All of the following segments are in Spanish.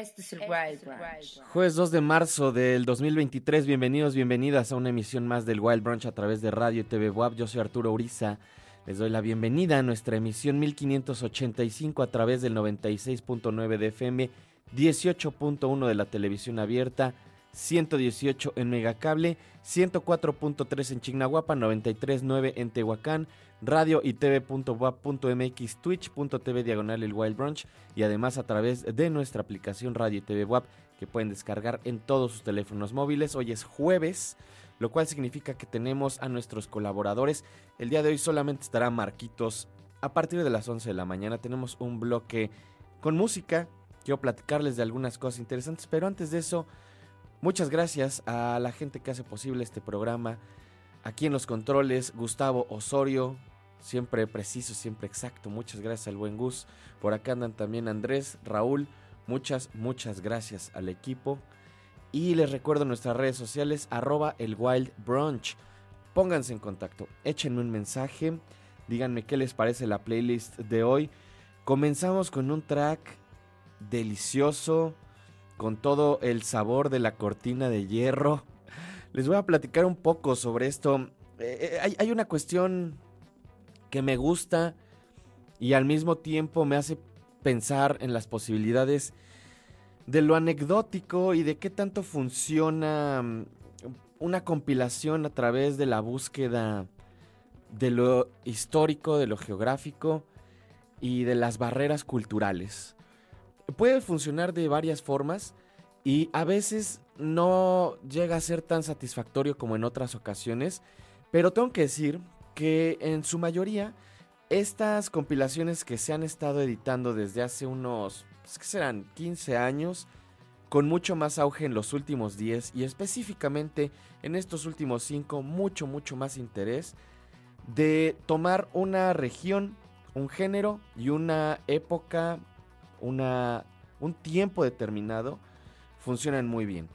Este es el este Wild Brunch. Jueves 2 de marzo del 2023. Bienvenidos, bienvenidas a una emisión más del Wild Brunch a través de Radio y TV WAP. Yo soy Arturo Uriza. Les doy la bienvenida a nuestra emisión 1585 a través del 96.9 de FM, 18.1 de la televisión abierta, 118 en Megacable, 104.3 en Chignahuapa, 93.9 en Tehuacán, radio y tv.wap.mx, twitch.tv diagonal el Wild Brunch y además a través de nuestra aplicación Radio y TV WAP que pueden descargar en todos sus teléfonos móviles. Hoy es jueves, lo cual significa que tenemos a nuestros colaboradores. El día de hoy solamente estará Marquitos. A partir de las 11 de la mañana tenemos un bloque con música. Quiero platicarles de algunas cosas interesantes, pero antes de eso, muchas gracias a la gente que hace posible este programa. Aquí en los controles, Gustavo Osorio, siempre preciso, siempre exacto. Muchas gracias al buen Gus. Por acá andan también Andrés, Raúl. Muchas, muchas gracias al equipo. Y les recuerdo nuestras redes sociales, arroba el Wild Brunch. Pónganse en contacto, échenme un mensaje, díganme qué les parece la playlist de hoy. Comenzamos con un track delicioso, con todo el sabor de la cortina de hierro. Les voy a platicar un poco sobre esto. Eh, eh, hay una cuestión que me gusta y al mismo tiempo me hace pensar en las posibilidades de lo anecdótico y de qué tanto funciona mm, una compilación a través de la búsqueda de lo histórico, de lo geográfico y de las barreras culturales. Puede funcionar de varias formas y a veces no llega a ser tan satisfactorio como en otras ocasiones, pero tengo que decir que en su mayoría estas compilaciones que se han estado editando desde hace unos, pues, ¿qué serán? 15 años, con mucho más auge en los últimos 10 y específicamente en estos últimos 5, mucho, mucho más interés de tomar una región, un género y una época, una, un tiempo determinado, funcionan muy bien.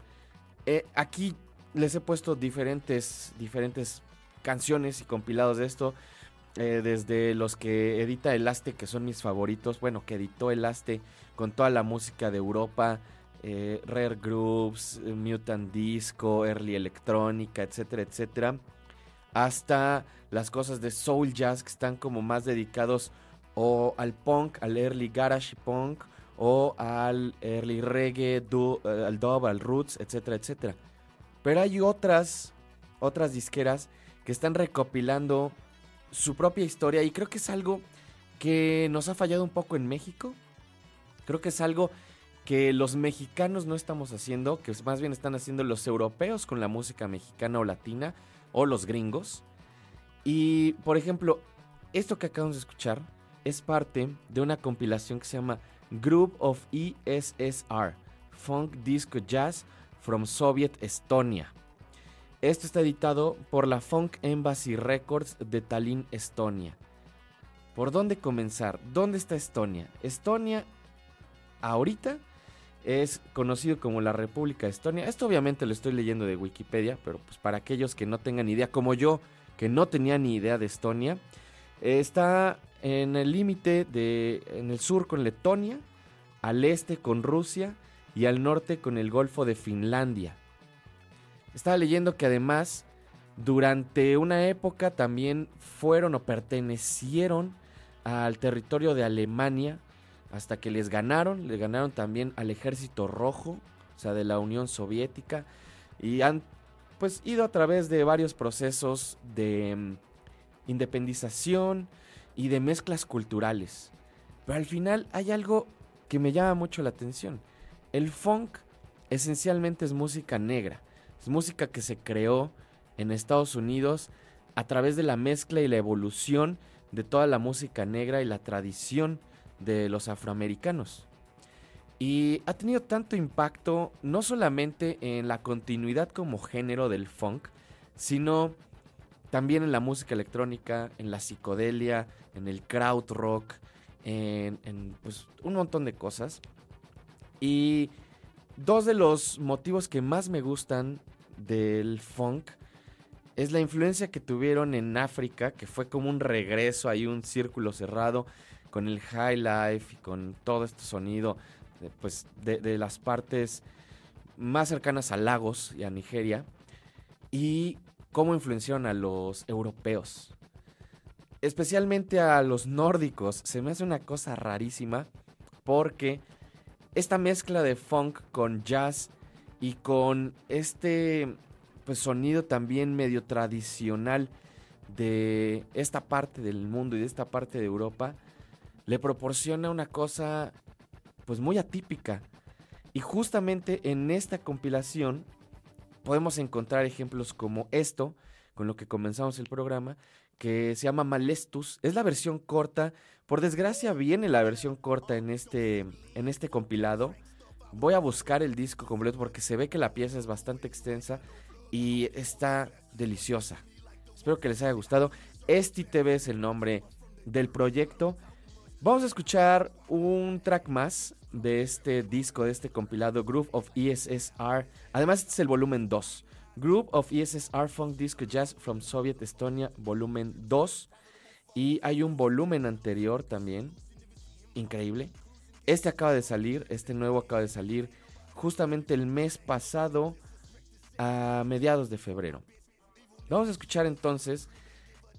Eh, aquí les he puesto diferentes, diferentes canciones y compilados de esto. Eh, desde los que edita Elaste, que son mis favoritos. Bueno, que editó Elaste con toda la música de Europa. Eh, Rare Grooves, Mutant Disco, Early Electrónica, etcétera, etcétera. Hasta las cosas de Soul Jazz que están como más dedicados o al punk, al early garage punk, o al early reggae, eh, al dub, al roots, etcétera, etcétera. Pero hay otras, otras disqueras que están recopilando su propia historia y creo que es algo que nos ha fallado un poco en México. Creo que es algo que los mexicanos no estamos haciendo, que más bien están haciendo los europeos con la música mexicana o latina o los gringos. Y por ejemplo, esto que acabamos de escuchar es parte de una compilación que se llama Group of ESSR, Funk Disco Jazz from Soviet Estonia. Esto está editado por la Funk Embassy Records de Tallinn, Estonia. ¿Por dónde comenzar? ¿Dónde está Estonia? Estonia ahorita es conocido como la República de Estonia. Esto obviamente lo estoy leyendo de Wikipedia, pero pues para aquellos que no tengan idea, como yo, que no tenía ni idea de Estonia, está en el límite de en el sur con Letonia, al este con Rusia y al norte con el Golfo de Finlandia. Estaba leyendo que además durante una época también fueron o pertenecieron al territorio de Alemania hasta que les ganaron, le ganaron también al ejército rojo, o sea, de la Unión Soviética y han pues ido a través de varios procesos de mm, independización y de mezclas culturales. Pero al final hay algo que me llama mucho la atención. El funk esencialmente es música negra es música que se creó en Estados Unidos a través de la mezcla y la evolución de toda la música negra y la tradición de los afroamericanos. Y ha tenido tanto impacto no solamente en la continuidad como género del funk, sino también en la música electrónica, en la psicodelia, en el crowd rock, en, en pues, un montón de cosas. Y dos de los motivos que más me gustan del funk es la influencia que tuvieron en África, que fue como un regreso, ahí un círculo cerrado con el high life y con todo este sonido pues, de, las partes más cercanas a Lagos y a Nigeria y cómo influenciaron a los europeos. Especialmente a los nórdicos. Se me hace una cosa rarísima porque esta mezcla de funk con jazz y con este pues, sonido también medio tradicional de esta parte del mundo y de esta parte de Europa le proporciona una cosa pues muy atípica. Y justamente en esta compilación podemos encontrar ejemplos como esto, con lo que comenzamos el programa, que se llama Malestus. Es la versión corta. Por desgracia viene la versión corta en este, en este compilado. Voy a buscar el disco completo porque se ve que la pieza es bastante extensa y está deliciosa. Espero que les haya gustado. Esti TV es el nombre del proyecto. Vamos a escuchar un track más de este disco, de este compilado Group of ESSR. Además, este es el volumen 2. Group of ESSR Funk Disco Jazz from Soviet Estonia, volumen 2. Y hay un volumen anterior también. Increíble. Este acaba de salir, este nuevo acaba de salir justamente el mes pasado a mediados de febrero. Vamos a escuchar entonces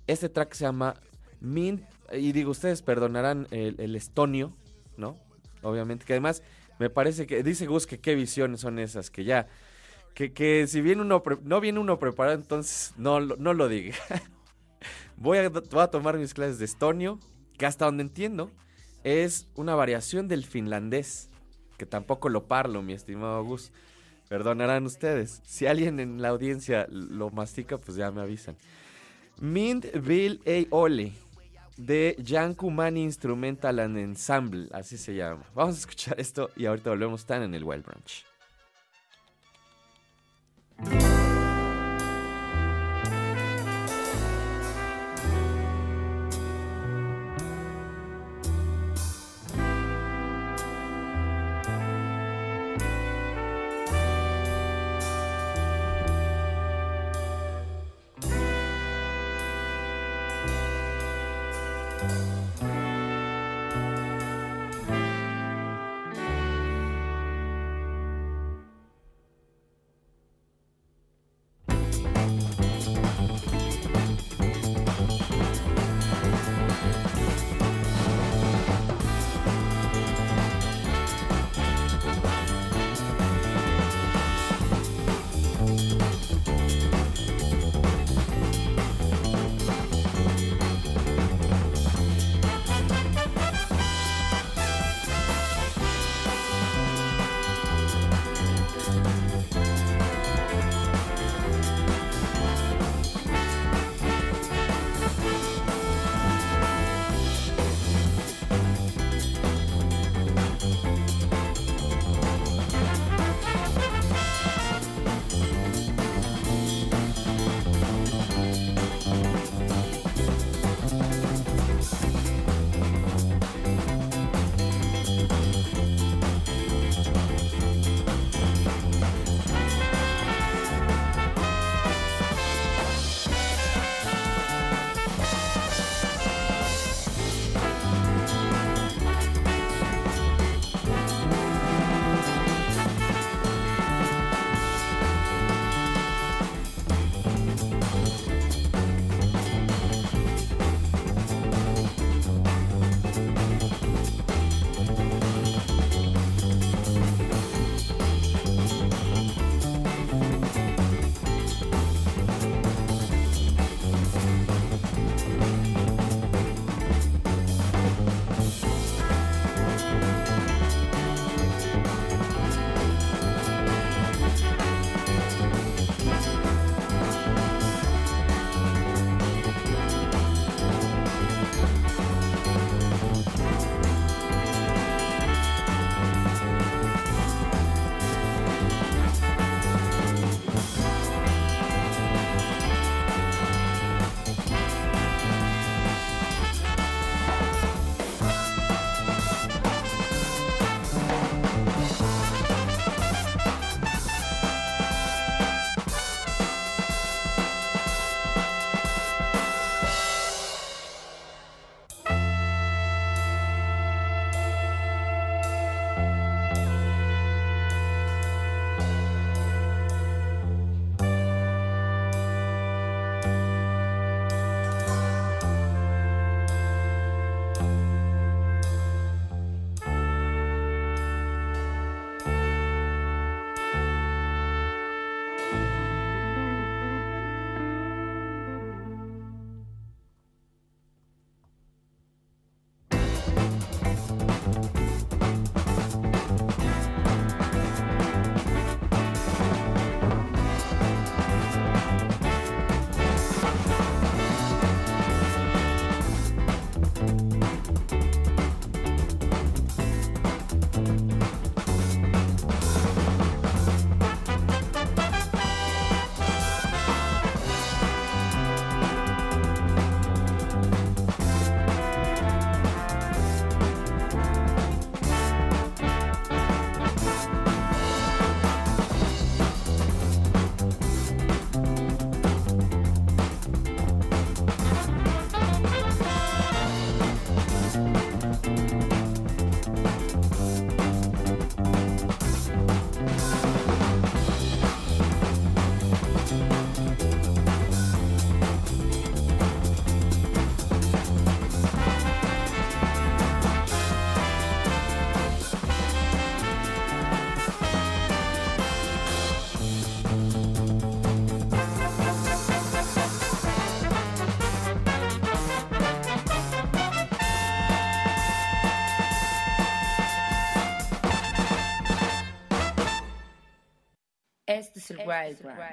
este track se llama Mint y digo, ustedes perdonarán el, estonio, ¿no? Obviamente, que además me parece que, dice Gus que qué visiones son esas, que ya, que, que si viene uno, no viene uno preparado, entonces no, no lo diga. voy, a, voy a tomar mis clases de estonio, que hasta donde entiendo es una variación del finlandés, que tampoco lo parlo, mi estimado Gus. Perdonarán ustedes. Si alguien en la audiencia lo mastica, pues ya me avisan. Mint Bill A. Ole de Jan Kumani Instrumental and Ensemble, así se llama. Vamos a escuchar esto y ahorita volvemos tan en el Wild Branch.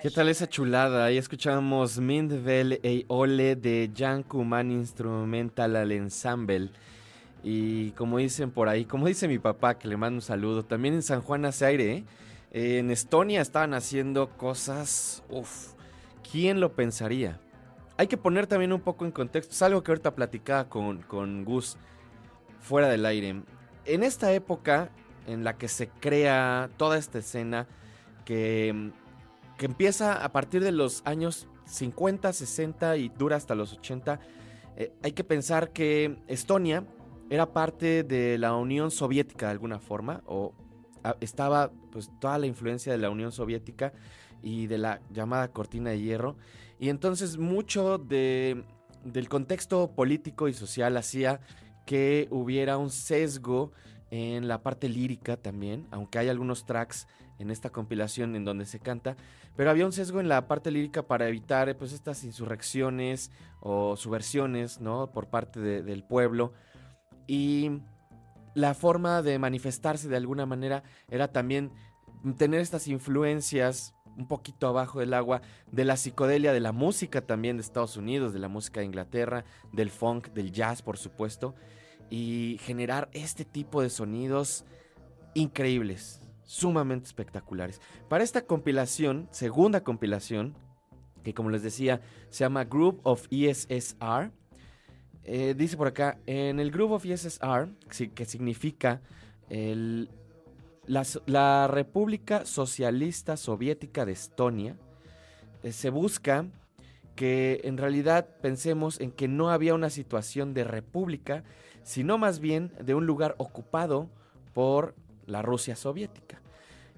¿Qué tal esa chulada? Ahí escuchamos Mindvel e Ole de Jan Kuman Instrumental al Ensemble. Y como dicen por ahí, como dice mi papá, que le mando un saludo, también en San Juan hace aire, ¿eh? En Estonia estaban haciendo cosas, uff, ¿quién lo pensaría? Hay que poner también un poco en contexto, es algo que ahorita platicaba con, con Gus fuera del aire. En esta época en la que se crea toda esta escena, que, que empieza a partir de los años 50, 60 y dura hasta los 80, eh, hay que pensar que Estonia era parte de la Unión Soviética de alguna forma, o estaba pues toda la influencia de la Unión Soviética y de la llamada cortina de hierro. Y entonces mucho de, del contexto político y social hacía que hubiera un sesgo en la parte lírica también, aunque hay algunos tracks en esta compilación en donde se canta, pero había un sesgo en la parte lírica para evitar pues estas insurrecciones o subversiones, ¿no? Por parte del pueblo y la forma de manifestarse de alguna manera era también tener estas influencias un poquito abajo del agua de la psicodelia, de la música también de Estados Unidos, de la música de Inglaterra, del funk, del jazz, por supuesto, y generar este tipo de sonidos increíbles, sumamente espectaculares. Para esta compilación, segunda compilación, que como les decía, se llama Group of ESSR, eh, dice por acá, en el Group of ESSR, que significa la, República Socialista Soviética de Estonia, eh, se busca que en realidad pensemos en que no había una situación de república, sino más bien de un lugar ocupado por la Rusia soviética.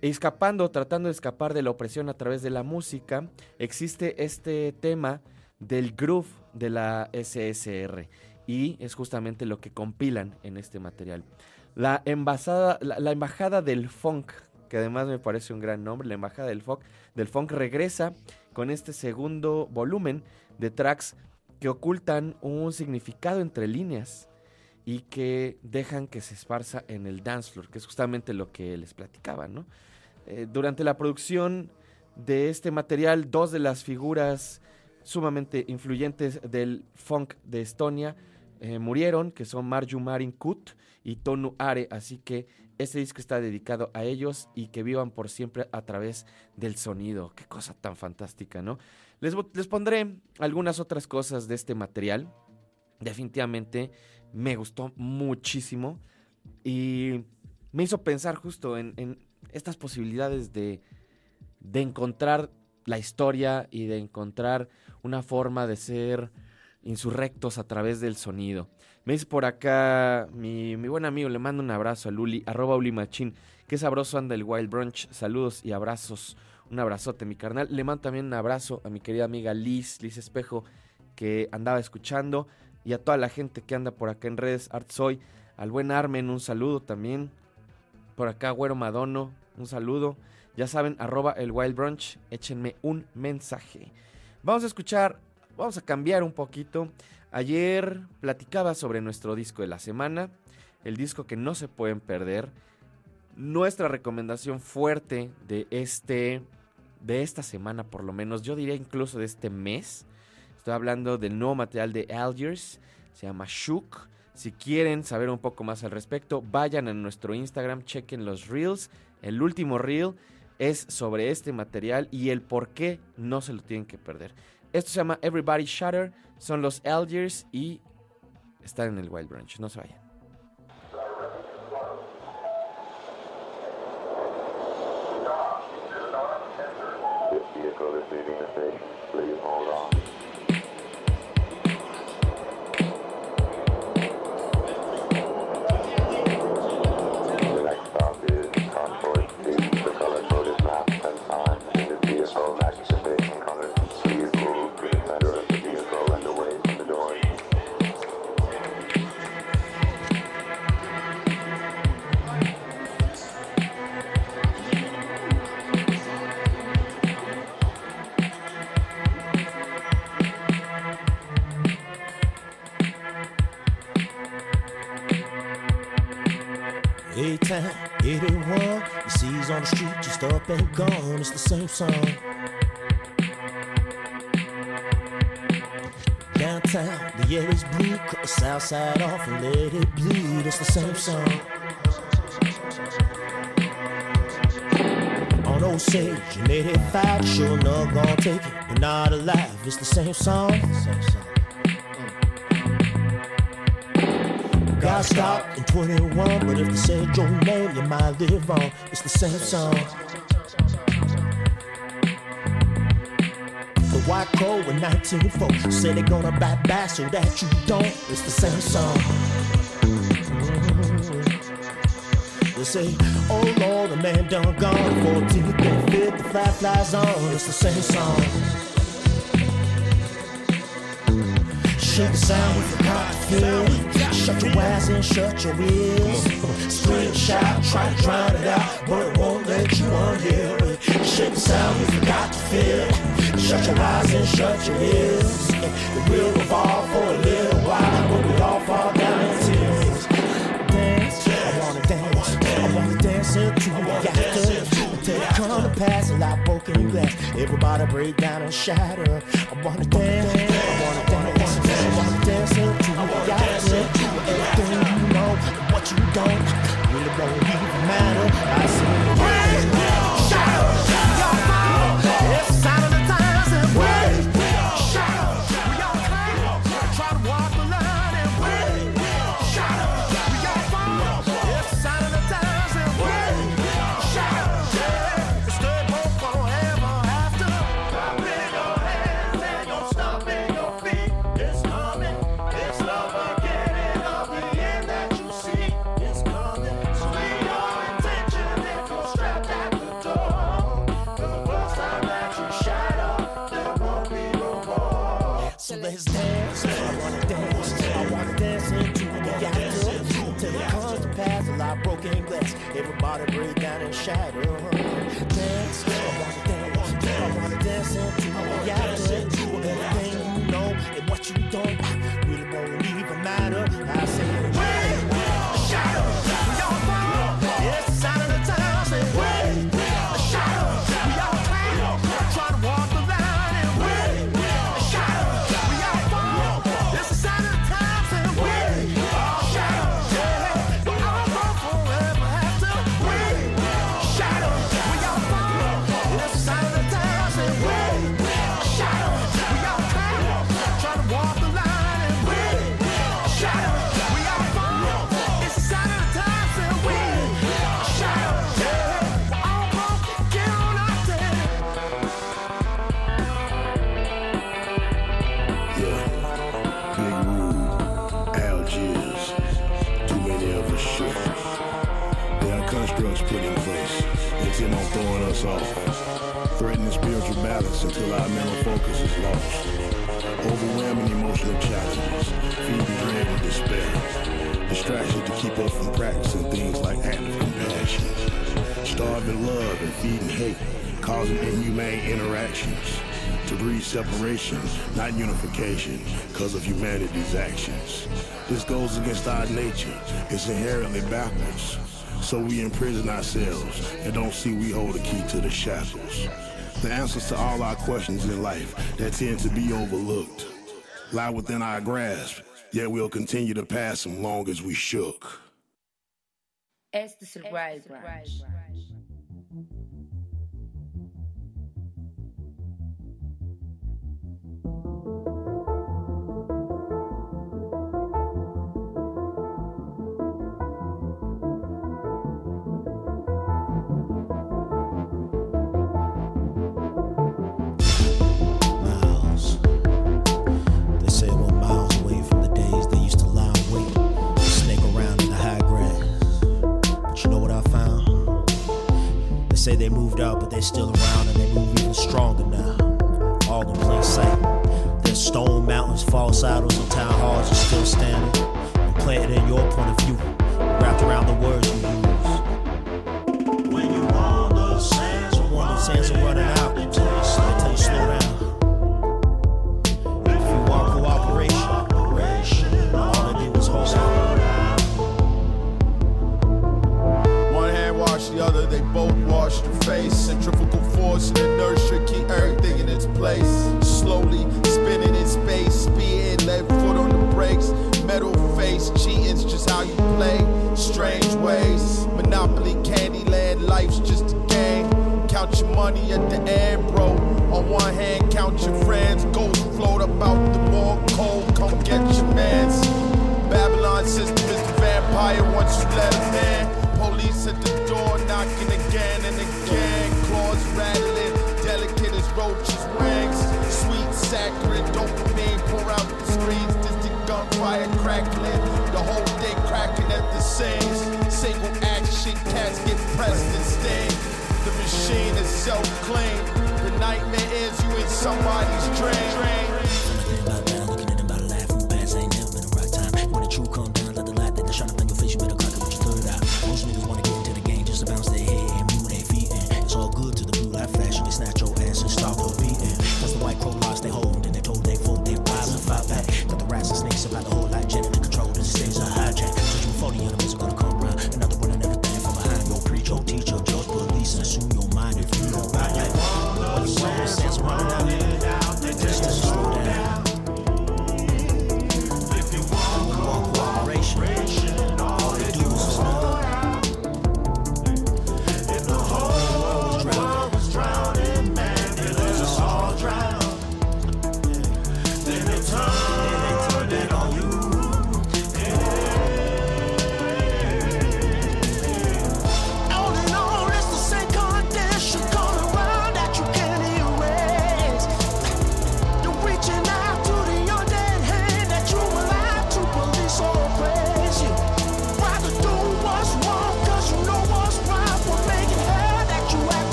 Escapando, tratando de escapar de la opresión a través de la música, existe este tema del groove de la SSR y es justamente lo que compilan en este material. La, la, Embajada del Funk, que además me parece un gran nombre, la Embajada del Funk, del Funk regresa con este segundo volumen de tracks que ocultan un significado entre líneas y que dejan que se esparza en el dance floor, que es justamente lo que les platicaba, ¿no? Eh, durante la producción de este material, dos de las figuras sumamente influyentes del funk de Estonia eh, murieron, que son Marju Marin Kut y Tonu Are, así que este disco está dedicado a ellos y que vivan por siempre a través del sonido. Qué cosa tan fantástica, ¿no? Les, les pondré algunas otras cosas de este material. Definitivamente me gustó muchísimo y me hizo pensar justo en, estas posibilidades de, de encontrar la historia y de encontrar una forma de ser insurrectos a través del sonido. Me dice por acá mi, buen amigo, le mando un abrazo a Luli, arroba Uli Machín. Qué sabroso anda el Wild Brunch. Saludos y abrazos. Un abrazote, mi carnal. Le mando también un abrazo a mi querida amiga Liz, Liz Espejo, que andaba escuchando. Y a toda la gente que anda por acá en redes, Artsoy. Al buen Armen, un saludo también. Por acá, Güero Madono, un saludo. Ya saben, arroba el Wild Brunch, échenme un mensaje. Vamos a escuchar, vamos a cambiar un poquito. Ayer platicaba sobre nuestro disco de la semana, el disco que no se pueden perder. Nuestra recomendación fuerte de este de esta semana por lo menos, yo diría incluso de este mes. Estoy hablando del nuevo material de Algiers, se llama Shook. Si quieren saber un poco más al respecto, vayan a nuestro Instagram, chequen los reels. El último reel es sobre este material y el por qué no se lo tienen que perder. Esto se llama Everybody Shatter, son los Algiers y están en el Wild Branch. No se vayan. A-Town, 81. You see he's on the street, just up and gone. It's the same song. Downtown, the air is blue. Cut the south side off and let it bleed. It's the same song. On Osage, in 85, sure enough, gonna take it. But not alive, it's the same song. Same song. Got stopped in 21, but if they said your name, you might live on. It's the same song. The white crow in 1904 said they're gonna bite back so that you don't. It's the same song. They say, oh Lord, the man done gone. 14th and 5th, the fly flies on. It's the same song. Shake the sound with the cock feel. Shut your eyes and shut your ears. Scream, shout, try to drown it out, but it won't let you unhear it. Shake the sound got to feel. Shut your eyes and shut your ears. It will revolve for a little while, but we all fall down in tears. Dance, I wanna dance, I wanna dance until we got to. It come to pass, a lot broken glass. Everybody break down and shatter. I wanna dance, I wanna dance, I wanna dance until we got to. Everything you know, and what you don't, really don't even matter. I say, broken glass. Everybody break down and shatter. Dance. I wanna dance. I wanna dance into the until our mental focus is lost. Overwhelming emotional challenges, feeding dread and despair, distractions to keep us from practicing things like active compassion, starving love and feeding hate, causing inhumane interactions to breed separation, not unification, because of humanity's actions. This goes against our nature. It's inherently backwards. So we imprison ourselves and don't see we hold the key to the shackles. The answers to all our questions in life that tend to be overlooked lie within our grasp, yet we'll continue to pass them long as we shook. Es say they moved out, but they're still around, and they move even stronger now. All in plain sight. There's stone mountains, false idols, and town halls are still standing, and planted in your point of view, wrapped around the words you use. Centrifugal force and inertia keep everything in its place. Slowly spinning in space, speeding, left foot on the brakes. Metal face, cheating's just how you play. Strange ways, Monopoly, Candyland, life's just a game. Count your money at the end, bro. On one hand, count your friends. Ghosts float about the wall, cold. Come get your mans. Babylon system is the vampire once you let him in. Police at the door knocking again and again rattling, delicate as roaches' wings. Sweet saccharine, dopamine pour out the screens. Distant gunfire crackling, the whole thing cracking at the seams. Single action, cats get pressed and stained. The machine is self-clean. The nightmare is you in somebody's dream. and stop.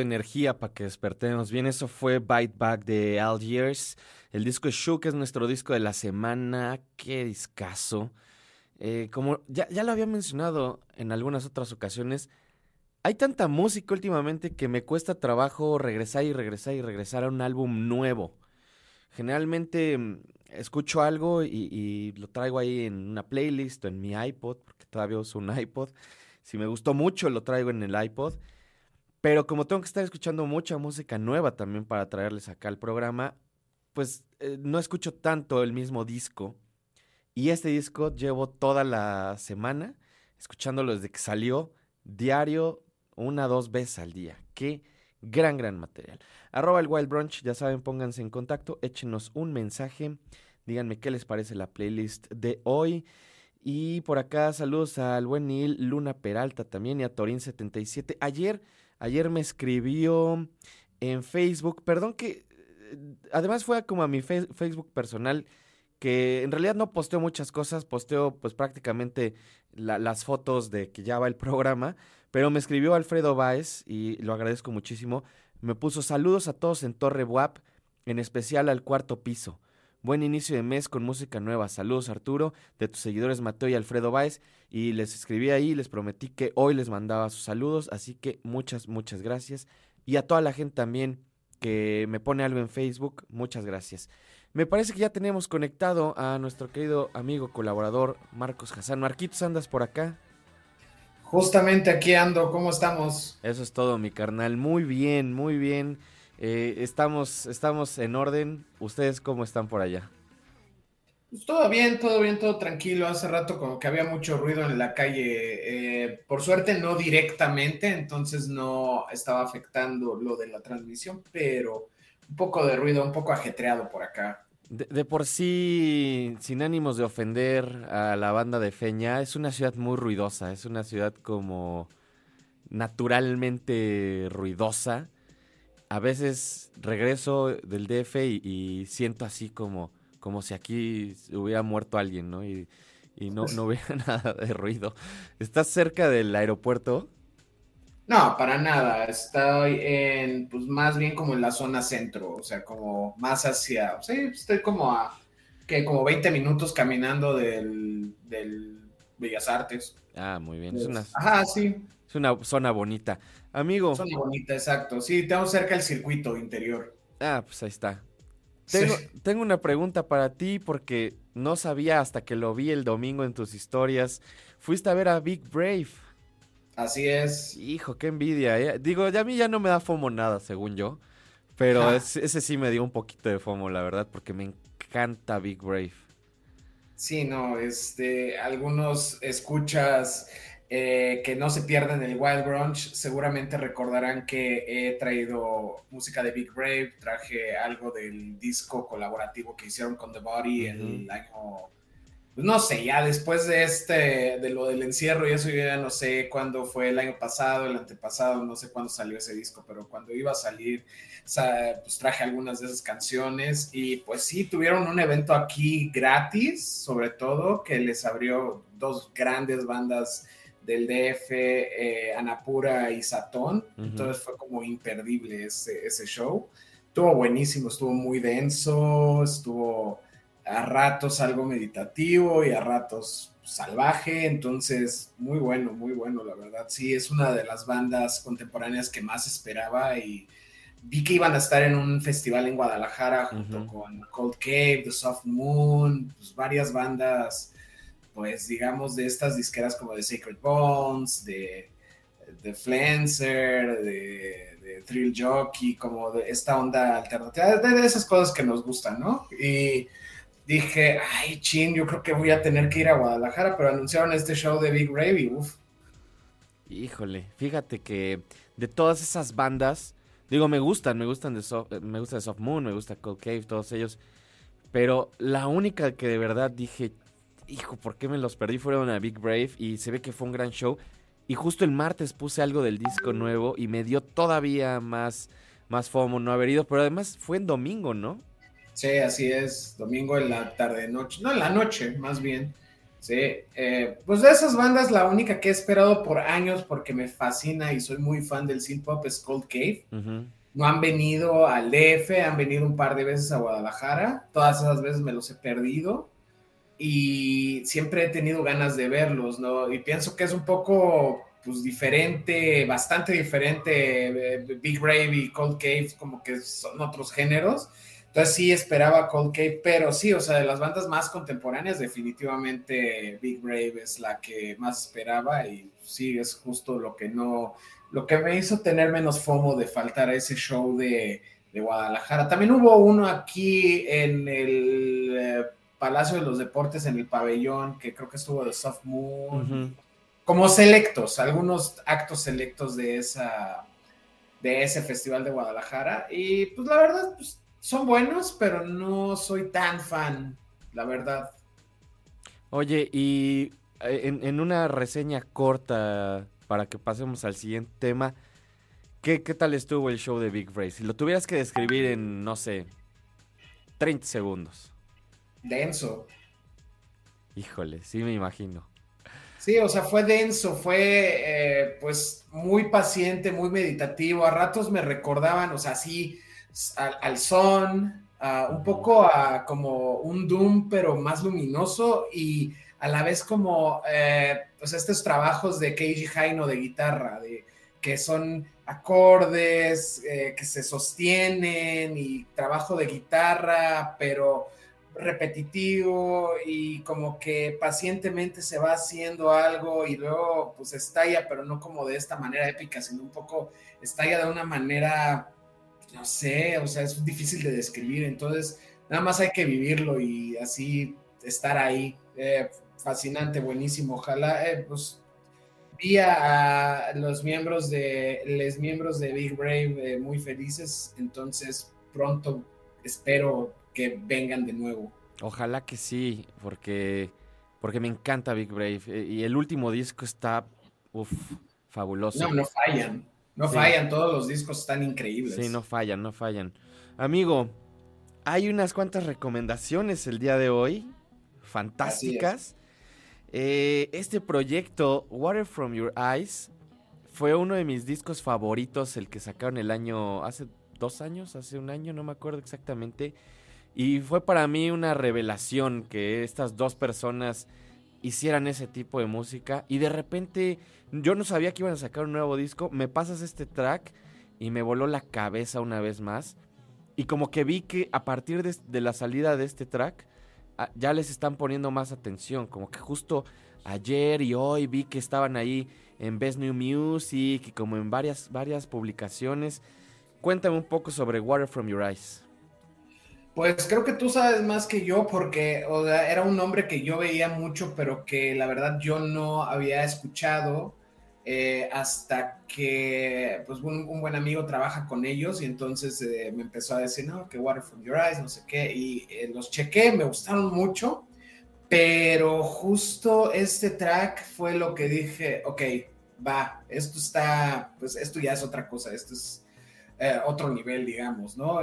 energía para que despertemos bien. Eso fue Bite Back de Algiers. El disco Shook es nuestro disco de la semana. Qué discazo. Eh, como ya, ya lo había mencionado en algunas otras ocasiones, hay tanta música últimamente que me cuesta trabajo regresar y regresar y regresar a un álbum nuevo. Generalmente mm, escucho algo y, y, lo traigo ahí en una playlist o en mi iPod, porque todavía uso un iPod. Si me gustó mucho, lo traigo en el iPod. Pero como tengo que estar escuchando mucha música nueva también para traerles acá al programa, pues eh, no escucho tanto el mismo disco. Y este disco llevo toda la semana escuchándolo desde que salió, diario, una dos veces al día. Qué gran, gran material. Arroba el Wild Brunch, ya saben, pónganse en contacto, échenos un mensaje, díganme qué les parece la playlist de hoy. Y por acá saludos al buen Neil Luna Peralta también y a Torín77. Ayer, ayer me escribió en Facebook, perdón que además fue como a mi Facebook personal, que en realidad no posteo muchas cosas, posteo pues prácticamente la- las fotos de que ya va el programa, pero me escribió Alfredo Báez y lo agradezco muchísimo. Me puso saludos a todos en Torre Buap, en especial al cuarto piso. Buen inicio de mes con música nueva. Saludos Arturo, de tus seguidores Mateo y Alfredo Báez. Y les escribí ahí, les prometí que hoy les mandaba sus saludos, así que muchas, muchas gracias. Y a toda la gente también que me pone algo en Facebook, muchas gracias. Me parece que ya tenemos conectado a nuestro querido amigo colaborador Marcos Hassan. Marquitos, ¿andas por acá? Justamente aquí ando, ¿cómo estamos? Eso es todo, mi carnal. Muy bien, muy bien. Eh, estamos, estamos en orden. ¿Ustedes cómo están por allá? Pues todo bien, todo bien, todo tranquilo. Hace rato como que había mucho ruido en la calle. eh, por suerte no directamente, entonces no estaba afectando lo de la transmisión, pero un poco de ruido, un poco ajetreado por acá. De, por sí, sin ánimos de ofender a la banda de Feña, es una ciudad muy ruidosa, es una ciudad como naturalmente ruidosa. A veces regreso del DF y siento así como, como si aquí hubiera muerto alguien, ¿no? Y, y no, no hubiera nada de ruido. ¿Estás cerca del aeropuerto? No, para nada. Estoy en, pues más bien como en la zona centro, o sea, como más hacia, sí, estoy como a, que como 20 minutos caminando del, del Bellas Artes. Ah, muy bien. Es una, Ajá, sí, es una zona bonita. Amigo, zona bonita, exacto. Sí, tengo cerca el circuito interior. ah, pues ahí está. Tengo, Sí. tengo una pregunta para ti porque no sabía hasta que lo vi el domingo en tus historias. Fuiste a ver a Big Brave. Así es. Hijo, qué envidia, ¿eh? Digo, ya a mí ya no me da FOMO nada, según yo. Pero es- ese sí me dio un poquito de FOMO, la verdad, porque me encanta Big Brave. Sí, no, este, algunos escuchas eh, que no se pierden el Wild Brunch seguramente recordarán que he traído música de Big Brave, traje algo del disco colaborativo que hicieron con The Body el Ujú. año, pues no sé, ya después de este, de lo del encierro y eso yo ya no sé cuándo fue el año pasado, el antepasado, no sé cuándo salió ese disco, pero cuando iba a salir sa- pues traje algunas de esas canciones y pues sí, tuvieron un evento aquí gratis, sobre todo, que les abrió dos grandes bandas del DF, eh, Anapura y Satón, Ujú. entonces fue como imperdible ese, ese show. Estuvo buenísimo, estuvo muy denso, estuvo a ratos algo meditativo y a ratos salvaje, entonces muy bueno, muy bueno, la verdad. Sí, es una de las bandas contemporáneas que más esperaba y vi que iban a estar en un festival en Guadalajara junto con Cold Cave, The Soft Moon, pues varias bandas, pues digamos de estas disqueras como de Sacred Bones, de, de Flancer, de, Thrill Jockey, como de esta onda alternativa, de, esas cosas que nos gustan, ¿no? Y dije, ay, chin, yo creo que voy a tener que ir a Guadalajara, pero anunciaron este show de Big Brave y uff, Híjole, fíjate que de todas esas bandas, digo, me gustan, me gustan de Soft, eh, me gusta de Soft Moon, me gusta Cold Cave, todos ellos, pero la única que de verdad dije, hijo, ¿por qué me los perdí? Fueron a Big Brave y se ve que fue un gran show. Y justo el martes puse algo del disco nuevo y me dio todavía más, más FOMO no haber ido, pero además fue en domingo, ¿no? Sí, así es. Domingo en la tarde, noche. No, en la noche, más bien. Sí. eh, pues de esas bandas, la única que he esperado por años porque me fascina y soy muy fan del synth pop es Cold Cave. No han venido al DF, han venido un par de veces a Guadalajara. Todas esas veces me los he perdido. Y siempre he tenido ganas de verlos, ¿no? Y pienso que es un poco, pues, diferente, bastante diferente. eh, Big Brave y Cold Cave, como que son otros géneros. Entonces sí esperaba Cold Cave, pero sí, o sea, de las bandas más contemporáneas, definitivamente Big Brave es la que más esperaba y sí, es justo lo que no, lo que me hizo tener menos FOMO de faltar a ese show de, de Guadalajara. También hubo uno aquí en el eh, Palacio de los Deportes, en el pabellón, que creo que estuvo de Soft Moon. Como selectos, algunos actos selectos de esa de ese festival de Guadalajara. Y pues la verdad, pues, son buenos, pero no soy tan fan, la verdad. Oye, y eh, en, en una reseña corta para que pasemos al siguiente tema, ¿qué, qué tal estuvo el show de Big Brave? Si lo tuvieras que describir en, no sé, 30 segundos. Denso. Híjole, sí me imagino. Sí, o sea, fue denso, fue eh, pues muy paciente, muy meditativo. A ratos me recordaban, o sea, sí, al, al son, a un poco a como un Doom, pero más luminoso y a la vez como, eh, pues estos trabajos de Keiji Haino de guitarra, de, que son acordes, eh, que se sostienen y trabajo de guitarra, pero repetitivo y como que pacientemente se va haciendo algo y luego pues estalla, pero no como de esta manera épica, sino un poco estalla de una manera, no sé, o sea, es difícil de describir, entonces nada más hay que vivirlo y así estar ahí. Eh, fascinante, buenísimo, ojalá, eh, pues vi a los miembros de, los miembros de Big Brave eh, muy felices, entonces pronto espero que vengan de nuevo. Ojalá que sí, porque, porque me encanta Big Brave. eh, Y el último disco está, uf, fabuloso. No, no fallan, no Sí. fallan, todos los discos están increíbles. Sí, no fallan, no fallan. Amigo, hay unas cuantas recomendaciones el día de hoy, fantásticas. Eh, este proyecto, Water From Your Eyes, fue uno de mis discos favoritos, el que sacaron el año, hace dos años, hace un año, no me acuerdo exactamente. Y fue para mí una revelación que estas dos personas hicieran ese tipo de música. Y de repente yo no sabía que iban a sacar un nuevo disco. Me pasas este track y me voló la cabeza una vez más. Y como que vi que a partir de, la salida de este track, a- ya les están poniendo más atención. Como que justo ayer y hoy vi que estaban ahí en Best New Music y como en varias, varias publicaciones. Cuéntame un poco sobre Water From Your Eyes. Pues creo que tú sabes más que yo porque era un nombre que yo veía mucho, pero que la verdad yo no había escuchado eh, hasta que pues un, buen amigo trabaja con ellos y entonces eh, me empezó a decir, no, que Water From Your Eyes, no sé qué, y eh, los chequé, me gustaron mucho, pero justo este track fue lo que dije, ok, va, esto está, pues esto ya es otra cosa, esto es otro nivel, digamos, ¿no?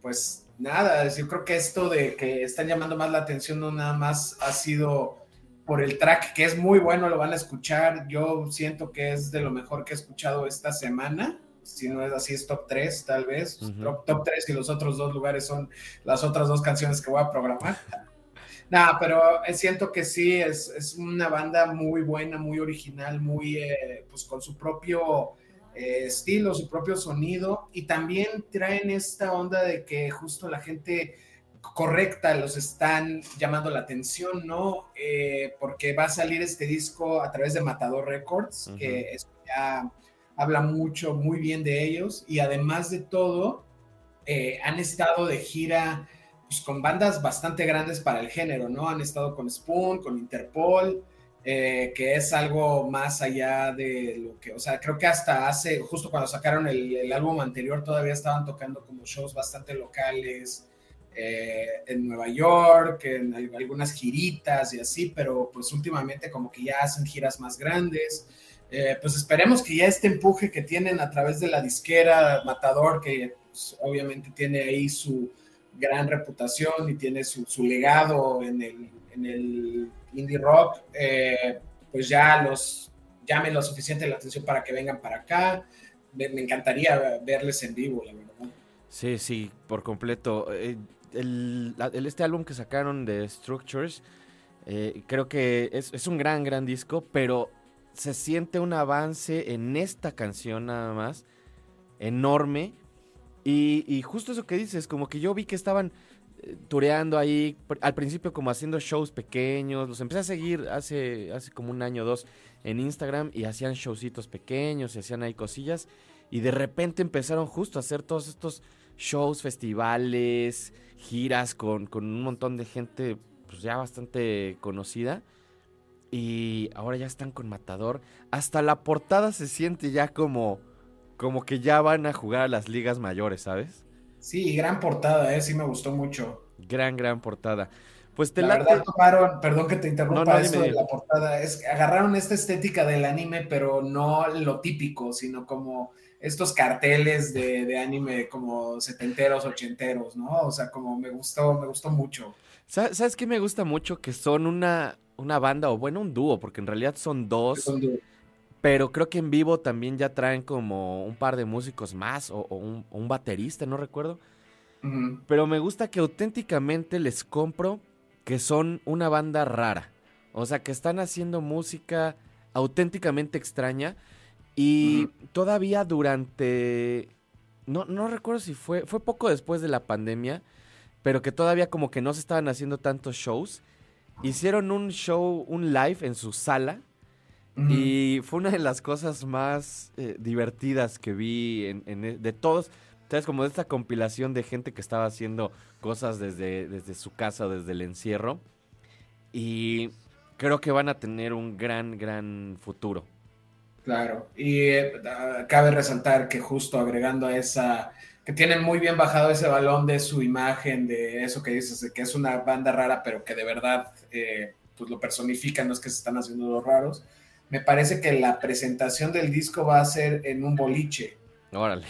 Pues nada, yo creo que esto de que están llamando más la atención no nada más ha sido por el track, que es muy bueno, lo van a escuchar. Yo siento que es de lo mejor que he escuchado esta semana. Si no es así, es top 3, tal vez. Top, top 3 y los otros dos lugares son las otras dos canciones que voy a programar. Nada, pero eh, siento que sí, es, es una banda muy buena, muy original, muy, eh, pues con su propio eh, estilo, su propio sonido, y también traen esta onda de que justo la gente correcta los están llamando la atención, ¿no? Eh, porque va a salir este disco a través de Matador Records, que eso ya habla mucho, muy bien de ellos, y además de todo, eh, han estado de gira pues, con bandas bastante grandes para el género, ¿no? Han estado con Spoon, con Interpol, eh, que es algo más allá de lo que, o sea, creo que hasta hace, justo cuando sacaron el, álbum anterior, todavía estaban tocando como shows bastante locales eh, en Nueva York, en al- algunas giritas y así, pero pues últimamente como que ya hacen giras más grandes. Eh, pues esperemos que ya este empuje que tienen a través de la disquera Matador, que pues, obviamente tiene ahí su gran reputación y tiene su, legado en el indie rock, eh, pues ya los llame lo suficiente la atención para que vengan para acá. Me, encantaría verles en vivo, la verdad. Sí, sí, por completo. Eh, este álbum que sacaron de Structures, eh, creo que es, un gran, gran disco, pero se siente un avance en esta canción nada más, enorme, Y, justo eso que dices, como que yo vi que estaban tureando ahí, al principio como haciendo shows pequeños, los empecé a seguir hace, hace como un año o dos en Instagram y hacían showcitos pequeños y hacían ahí cosillas y de repente empezaron justo a hacer todos estos shows, festivales, giras con, con un montón de gente pues ya bastante conocida y ahora ya están con Matador. Hasta la portada se siente ya como, como que ya van a jugar a las ligas mayores, ¿sabes? Sí, gran portada, ¿eh? Sí me gustó mucho. Gran, gran portada. Pues te La late. verdad tomaron, perdón que te interrumpa No, no, esto dime. de la portada, es que agarraron esta estética del anime, pero no lo típico, sino como estos carteles de, de anime como setenteros, ochenteros, ¿no? O sea, como me gustó, me gustó mucho. ¿Sa- ¿Sabes qué me gusta mucho? Que son una, una banda, o bueno, un dúo, porque en realidad son dos, pero creo que en vivo también ya traen como un par de músicos más, o, o un, o un baterista, no recuerdo. Pero me gusta que auténticamente les compro que son una banda rara. O sea, que están haciendo música auténticamente extraña. Y todavía durante... No, no recuerdo si fue... Fue poco después de la pandemia. Pero que todavía como que no se estaban haciendo tantos shows. Hicieron un show, un live en su sala. Y fue una de las cosas más eh, divertidas que vi en, en e- de todos. ¿Sabes? Como de esta compilación de gente que estaba haciendo cosas desde, desde su casa, desde el encierro. Y creo que van a tener un gran, gran futuro. Claro, y eh, ah, cabe resaltar que justo agregando a esa, que tienen muy bien bajado ese balón de su imagen, de eso que dices, de que es una banda rara, pero que de verdad eh, pues lo personifican, no es que se están haciendo los raros. Me parece que la presentación del disco va a ser en un boliche, Órale.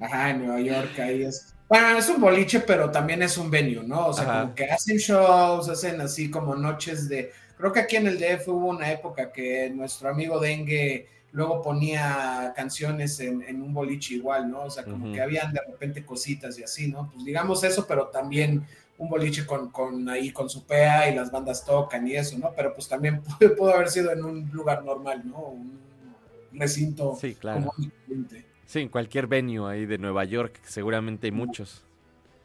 ajá, en Nueva York, ahí es. Bueno, es un boliche, pero también es un venue, ¿no? O sea, Ajá. como que hacen shows, hacen así como noches de, Creo que aquí en el DF hubo una época que nuestro amigo Dengue luego ponía canciones en, en un boliche igual, ¿no? O sea, como que habían de repente cositas y así, ¿no? Pues digamos eso, pero también un boliche con, con ahí con su PEA y las bandas tocan y eso, ¿no? Pero pues también pudo, haber sido en un lugar normal, ¿no? Un recinto Sí, claro. común. Sí, en cualquier venue ahí de Nueva York, seguramente hay muchos.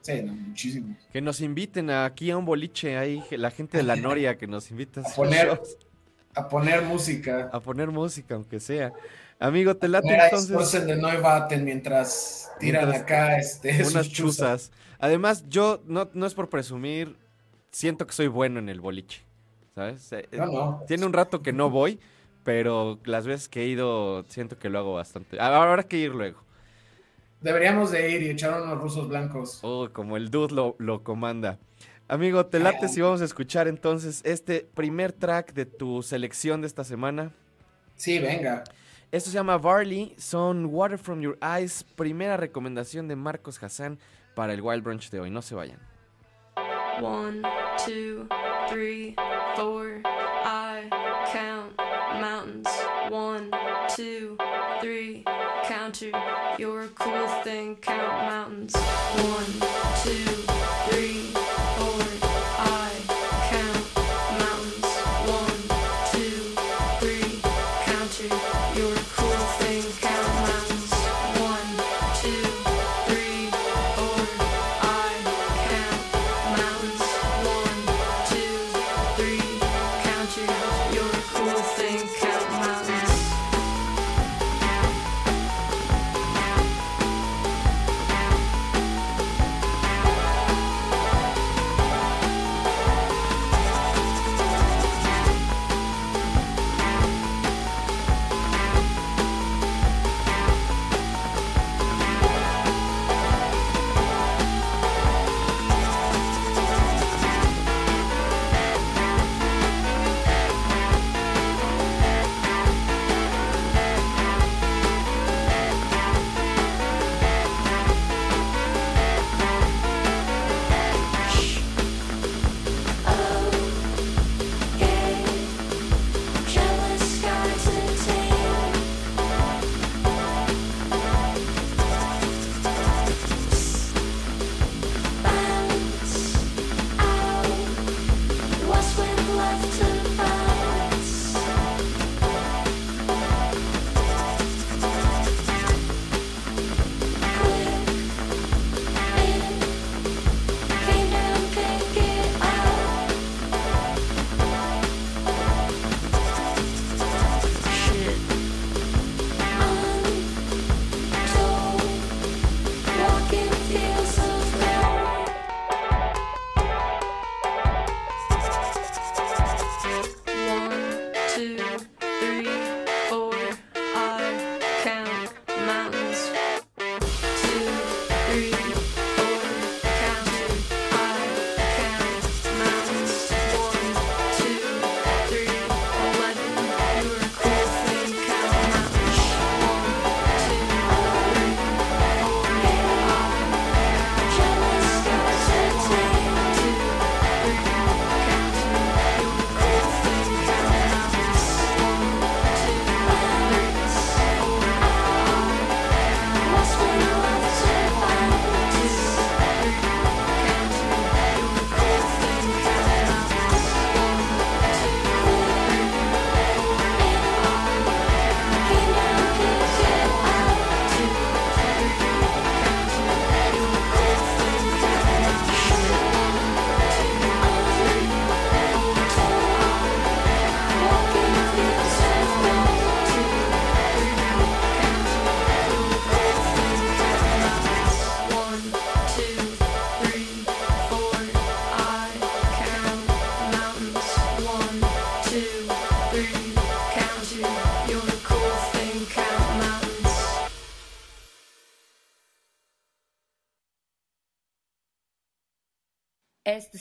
Sí, no, muchísimo. Que nos inviten aquí a un boliche, ahí la gente de la Noria que nos invita a, sus poner shows, A poner música. a poner música, aunque sea. Amigo, te late a entonces de mientras tiran Mientras- acá este, unas chuzas. Además, yo no, no es por presumir, siento que soy bueno en el boliche, ¿sabes? Eh, No, no. Tiene un rato que no voy, pero las veces que he ido siento que lo hago bastante. Ahora habrá que ir luego. Deberíamos de ir y echar unos rusos blancos. Oh, como el dude lo, lo comanda. Amigo, te late si vamos a escuchar entonces este primer track de tu selección de esta semana. Sí, venga. Esto se llama Varley, son Water From Your Eyes, primera recomendación de Marcos Hassan para el Wild Brunch de hoy. No se vayan. One, two, three, four. I count mountains. One, two, three. Counter, you're a cool thing. Count mountains. One,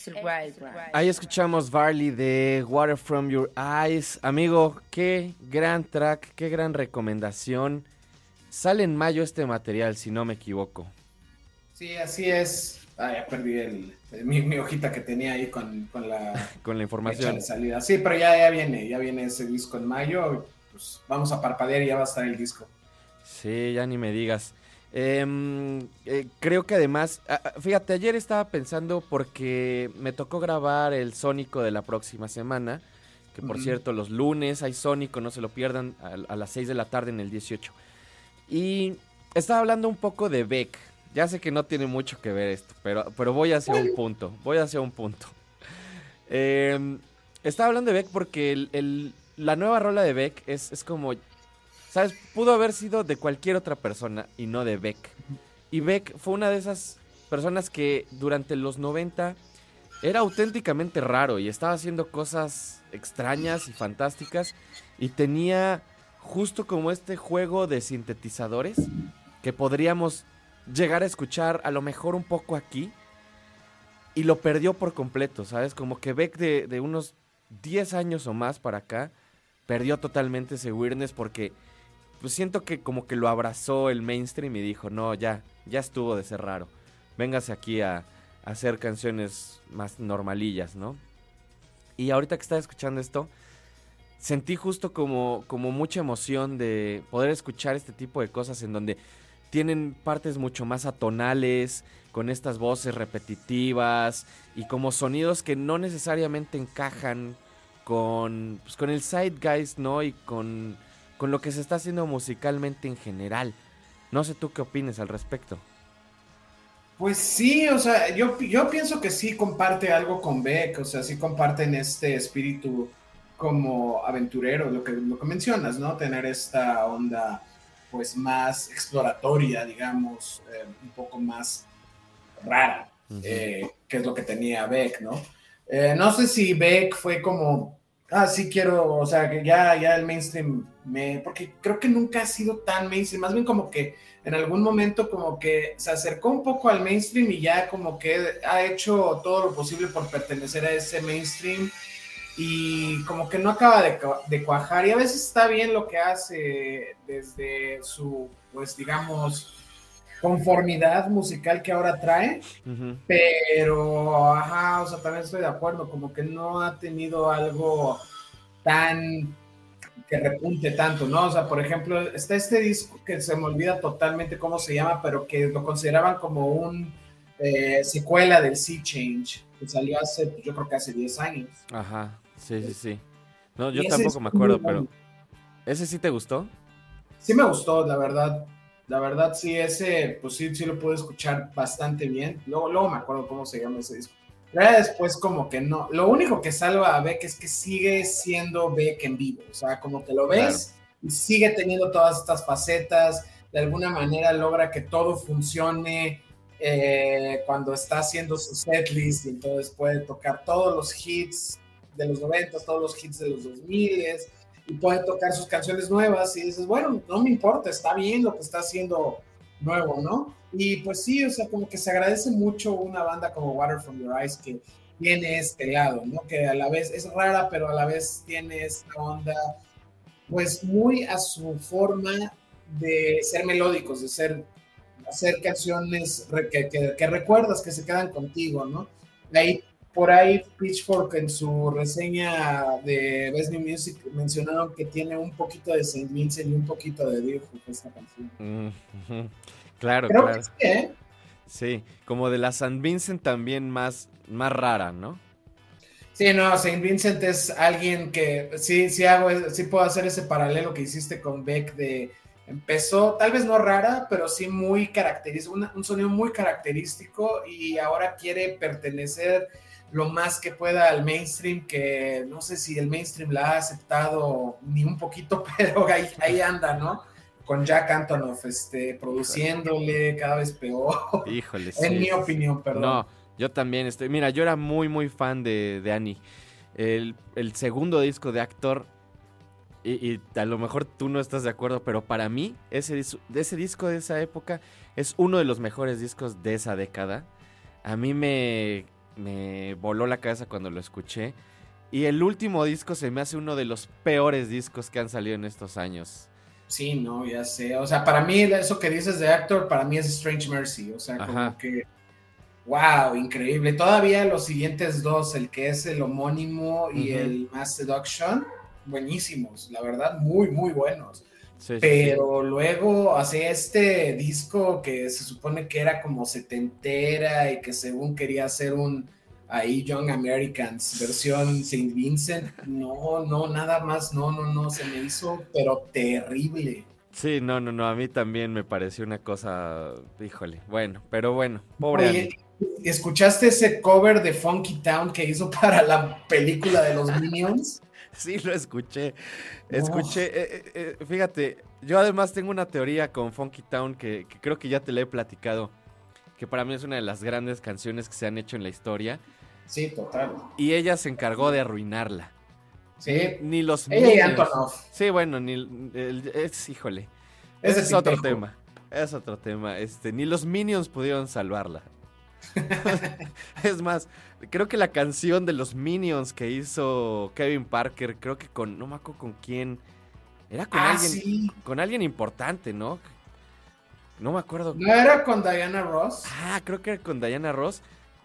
Es el Wild Brunch. Ahí escuchamos Barley de Water From Your Eyes. Amigo, qué gran track, qué gran recomendación. Sale en mayo este material, si no me equivoco. Sí, así es. Ah, ya perdí el, el- mi, mi hojita que tenía ahí con, con la Con la fecha información. de salida. Sí, pero ya, ya viene, ya viene ese disco en mayo. Pues vamos a parpadear y ya va a estar el disco. Sí, ya ni me digas. Em, eh, creo que además, fíjate, ayer estaba pensando porque me tocó grabar el Sónico de la próxima semana, que por cierto, los lunes hay Sónico, no se lo pierdan, a, a las 6 de la tarde en el 18. Y estaba hablando un poco de Beck. Ya sé que no tiene mucho que ver esto, pero, pero voy hacia un punto, voy hacia un punto. Em, estaba hablando de Beck porque el- el- la nueva rola de Beck es, es como ¿Sabes? Pudo haber sido de cualquier otra persona y no de Beck. Y Beck fue una de esas personas que durante los 90 era auténticamente raro y estaba haciendo cosas extrañas y fantásticas y tenía justo como este juego de sintetizadores que podríamos llegar a escuchar a lo mejor un poco aquí y lo perdió por completo, ¿sabes? Como que Beck de, de unos 10 años o más para acá perdió totalmente ese weirdness porque pues siento que como que lo abrazó el mainstream y dijo, no, ya, ya estuvo de ser raro. Véngase aquí a, hacer canciones más normalillas, ¿no? Y ahorita que estaba escuchando esto, sentí justo como, como mucha emoción de poder escuchar este tipo de cosas en donde tienen partes mucho más atonales, con estas voces repetitivas y como sonidos que no necesariamente encajan con, pues, con el zeitgeist, ¿no? Y con, con lo que se está haciendo musicalmente en general. No sé tú qué opines al respecto. Pues sí, o sea, yo, yo pienso que sí comparte algo con Beck, o sea, sí comparten este espíritu como aventurero, lo que, lo que mencionas, ¿no? Tener esta onda pues más exploratoria, digamos, eh, un poco más rara, eh, que es lo que tenía Beck, ¿no? Eh, no sé si Beck fue como, ah, sí quiero, o sea, que ya, ya el mainstream me, porque creo que nunca ha sido tan mainstream, más bien como que en algún momento como que se acercó un poco al mainstream y ya como que ha hecho todo lo posible por pertenecer a ese mainstream y como que no acaba de, de cuajar. Y a veces está bien lo que hace desde su, pues digamos, conformidad musical que ahora trae, pero, ajá, o sea, también estoy de acuerdo, como que no ha tenido algo tan que repunte tanto, ¿no? O sea, por ejemplo, está este disco que se me olvida totalmente cómo se llama, pero que lo consideraban como un eh, secuela del Sea Change, que salió hace, pues, yo creo que hace 10 años. Ajá, sí, sí, sí. No, yo tampoco me acuerdo, pero... ¿Ese sí te gustó? Sí me gustó, la verdad. La verdad, sí, ese, pues sí, sí lo pude escuchar bastante bien. Luego, luego me acuerdo cómo se llama ese disco. Pero después como que no. Lo único que salva a Beck es que sigue siendo Beck en vivo. O sea, como que lo ves y sigue teniendo todas estas facetas. De alguna manera logra que todo funcione eh, cuando está haciendo su setlist y entonces puede tocar todos los hits de los 90, todos los hits de los 2000 y puede tocar sus canciones nuevas y dices, bueno, no me importa, está bien lo que está haciendo nuevo, ¿no? Y pues sí, o sea, como que se agradece mucho una banda como Water From Your Eyes que tiene este lado, ¿no? Que a la vez es rara, pero a la vez tiene esta onda, pues muy a su forma de ser melódicos, de ser, hacer canciones que- que recuerdas, que se quedan contigo, ¿no? Ahí por ahí Pitchfork en su reseña de Best New Music mencionaron que tiene un poquito de Saint Vincent y un poquito de Deerhook esta canción. Mm. Claro, Creo claro. que sí, ¿eh? Sí, como de la San Vincent también más, más rara, ¿no? Sí, no, Saint Vincent es alguien que sí, sí hago, sí puedo hacer ese paralelo que hiciste con Beck de empezó, tal vez no rara, pero sí muy característico, un sonido muy característico y ahora quiere pertenecer lo más que pueda al mainstream, que no sé si el mainstream la ha aceptado ni un poquito, pero ahí, ahí anda, ¿no? Con Jack Antonoff, este, produciéndole cada vez peor, Híjole, en sí. mi opinión, perdón. No, yo también estoy. Mira, yo era muy, muy fan de, de Annie. El, el segundo disco de actor. Y, y a lo mejor tú no estás de acuerdo, pero para mí, ese, dis- ese disco de esa época es uno de los mejores discos de esa década. A mí me, me voló la cabeza cuando lo escuché. Y el último disco se me hace uno de los peores discos que han salido en estos años. Sí, no, ya sé. O sea, para mí, eso que dices de Actor, para mí es Strange Mercy. O sea, como que. ¡Wow! Increíble. Todavía los siguientes dos, el que es el homónimo y el Mass Seduction, buenísimos. La verdad, muy, muy buenos. Sí, sí, Pero luego hace este disco que se supone que era como setentera y que según quería hacer un ahí Young Americans versión Saint Vincent. No, no, nada más, no, no, no, se me hizo pero terrible. sí. No, no, no. A mí también me pareció una cosa. Híjole. Bueno, pero bueno. Pobre Oye. ¿escuchaste ese cover de Funky Town que hizo para la película de los Minions? Sí, lo escuché. Escuché. eh, eh, eh, fíjate, yo además tengo una teoría con Funky Town que, que creo que ya te la he platicado. Que para mí es una de las grandes canciones que se han hecho en la historia. Sí, total. Y ella se encargó de arruinarla. Sí, Ni los ella y Antonov. Sí, bueno, ni el- es, híjole. Ese Ese es otro tema. Es otro tema. Este, ni los Minions pudieron salvarla. es más, creo que la canción de los Minions que hizo Kevin Parker, creo que con, no me acuerdo con quién. Era con Ah, alguien, sí. con alguien importante, ¿no? No me acuerdo. ¿No era con Diana Ross? Ah, creo que era con Diana Ross.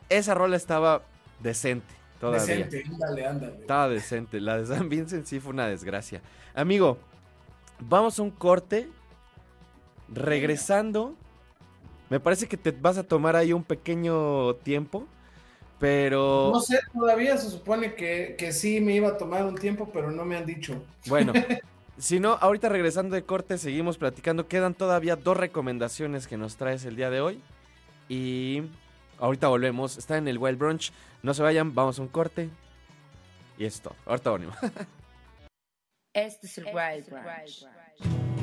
Esa rola estaba decente todavía. Decente, ándale, ándale. Estaba decente. La de San Vincent sí fue una desgracia. Amigo, vamos a un corte. Regresando. Me parece que te vas a tomar ahí un pequeño tiempo. Pero No sé, todavía se supone que, que sí me iba a tomar un tiempo, pero no me han dicho. bueno. Si no, ahorita regresando de corte, seguimos platicando. Quedan todavía dos recomendaciones que nos traes el día de hoy. Y ahorita volvemos. Está en el Wild Brunch. No se vayan, vamos a un corte. Y esto. Ahorita venimos. Este es el Wild Branch.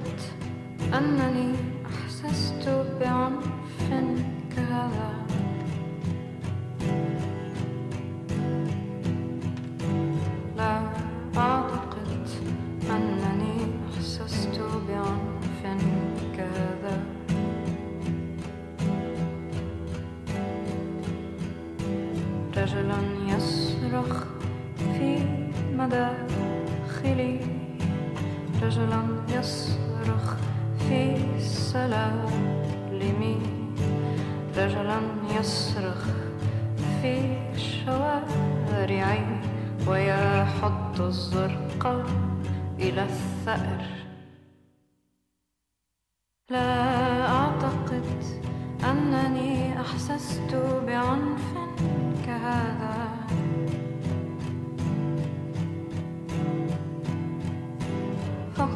أعتقد أنني أحسست بعنف كهذا. لا أعتقد أنني أحسست بعنف كهذا. رجل يصرخ في مداخلي. رجلا يصرخ في سلالمي رجلا يصرخ في شوارعي ويحط الزرق إلى الثأر. لا أعتقد أنني أحسست بعنف كهذا.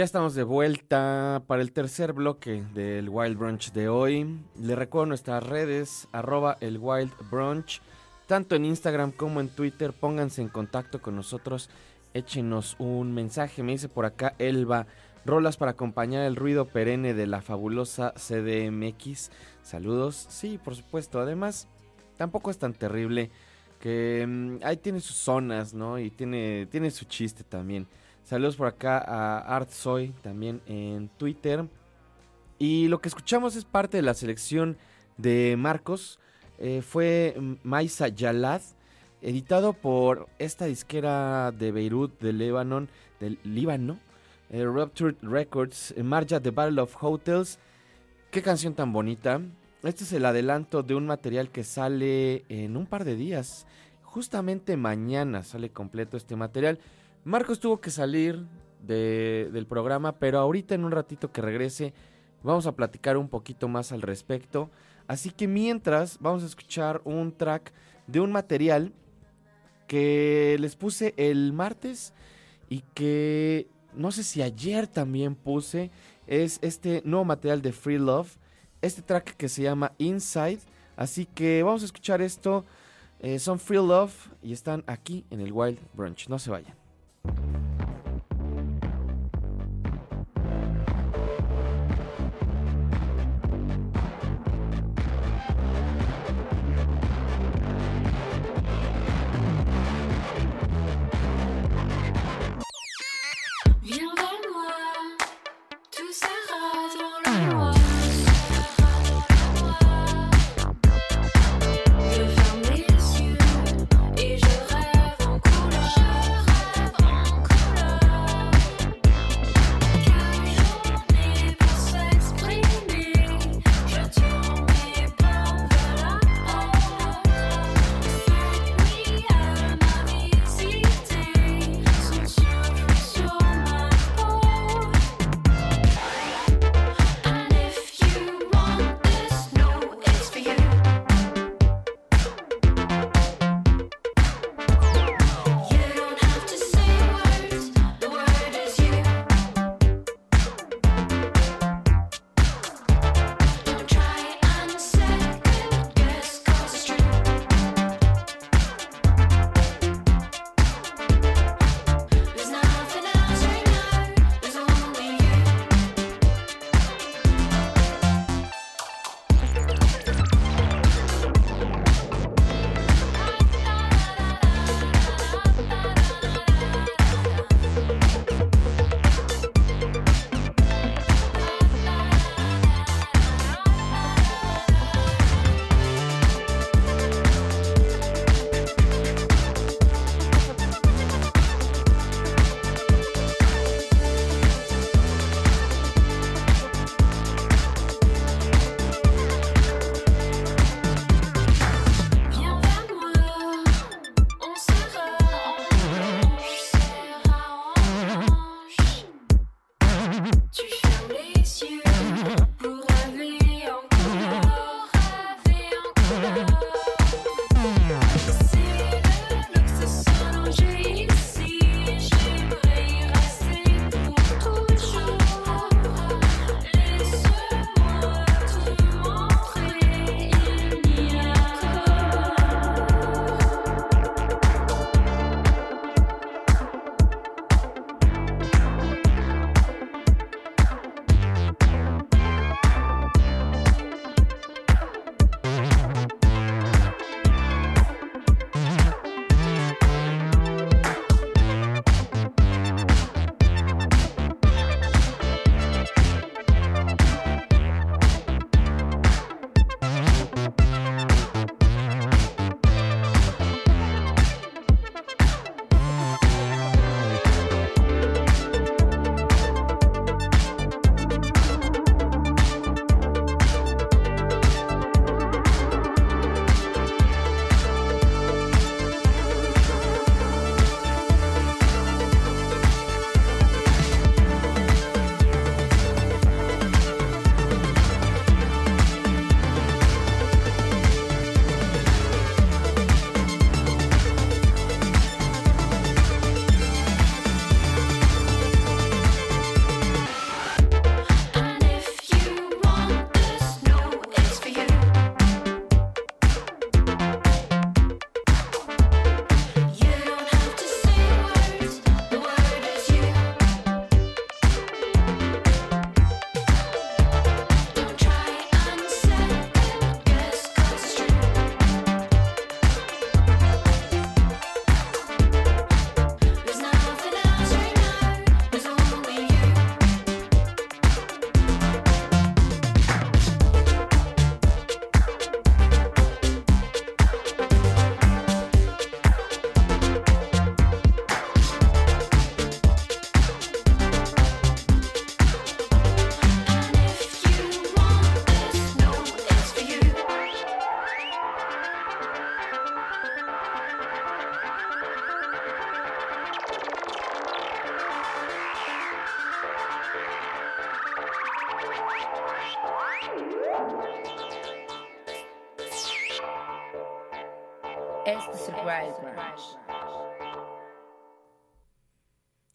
Ya estamos de vuelta para el tercer bloque del Wild Brunch de hoy. Les recuerdo nuestras redes, arroba el Wild Brunch, tanto en Instagram como en Twitter. Pónganse en contacto con nosotros, échenos un mensaje. Me dice por acá Elba, rolas para acompañar el ruido perenne de la fabulosa CDMX. Saludos, sí, por supuesto. Además, tampoco es tan terrible que mm, ahí tiene sus zonas, ¿no? Y tiene, tiene su chiste también. Saludos por acá a ArtSoy también en Twitter. Y lo que escuchamos es parte de la selección de Marcos. Eh, fue Maisa Yalad, editado por esta disquera de Beirut, de Lebanon, del Líbano, eh, Ruptured Records, eh, Marja The Battle of Hotels. Qué canción tan bonita. Este es el adelanto de un material que sale en un par de días. Justamente mañana sale completo este material. Marcos tuvo que salir de- del programa, pero ahorita en un ratito que regrese vamos a platicar un poquito más al respecto. Así que mientras vamos a escuchar un track de un material que les puse el martes y que no sé si ayer también puse. Es este nuevo material de Free Love. Este track que se llama Inside. Así que vamos a escuchar esto. Eh, son Free Love y están aquí en el Wild Brunch. No se vayan. Thank you.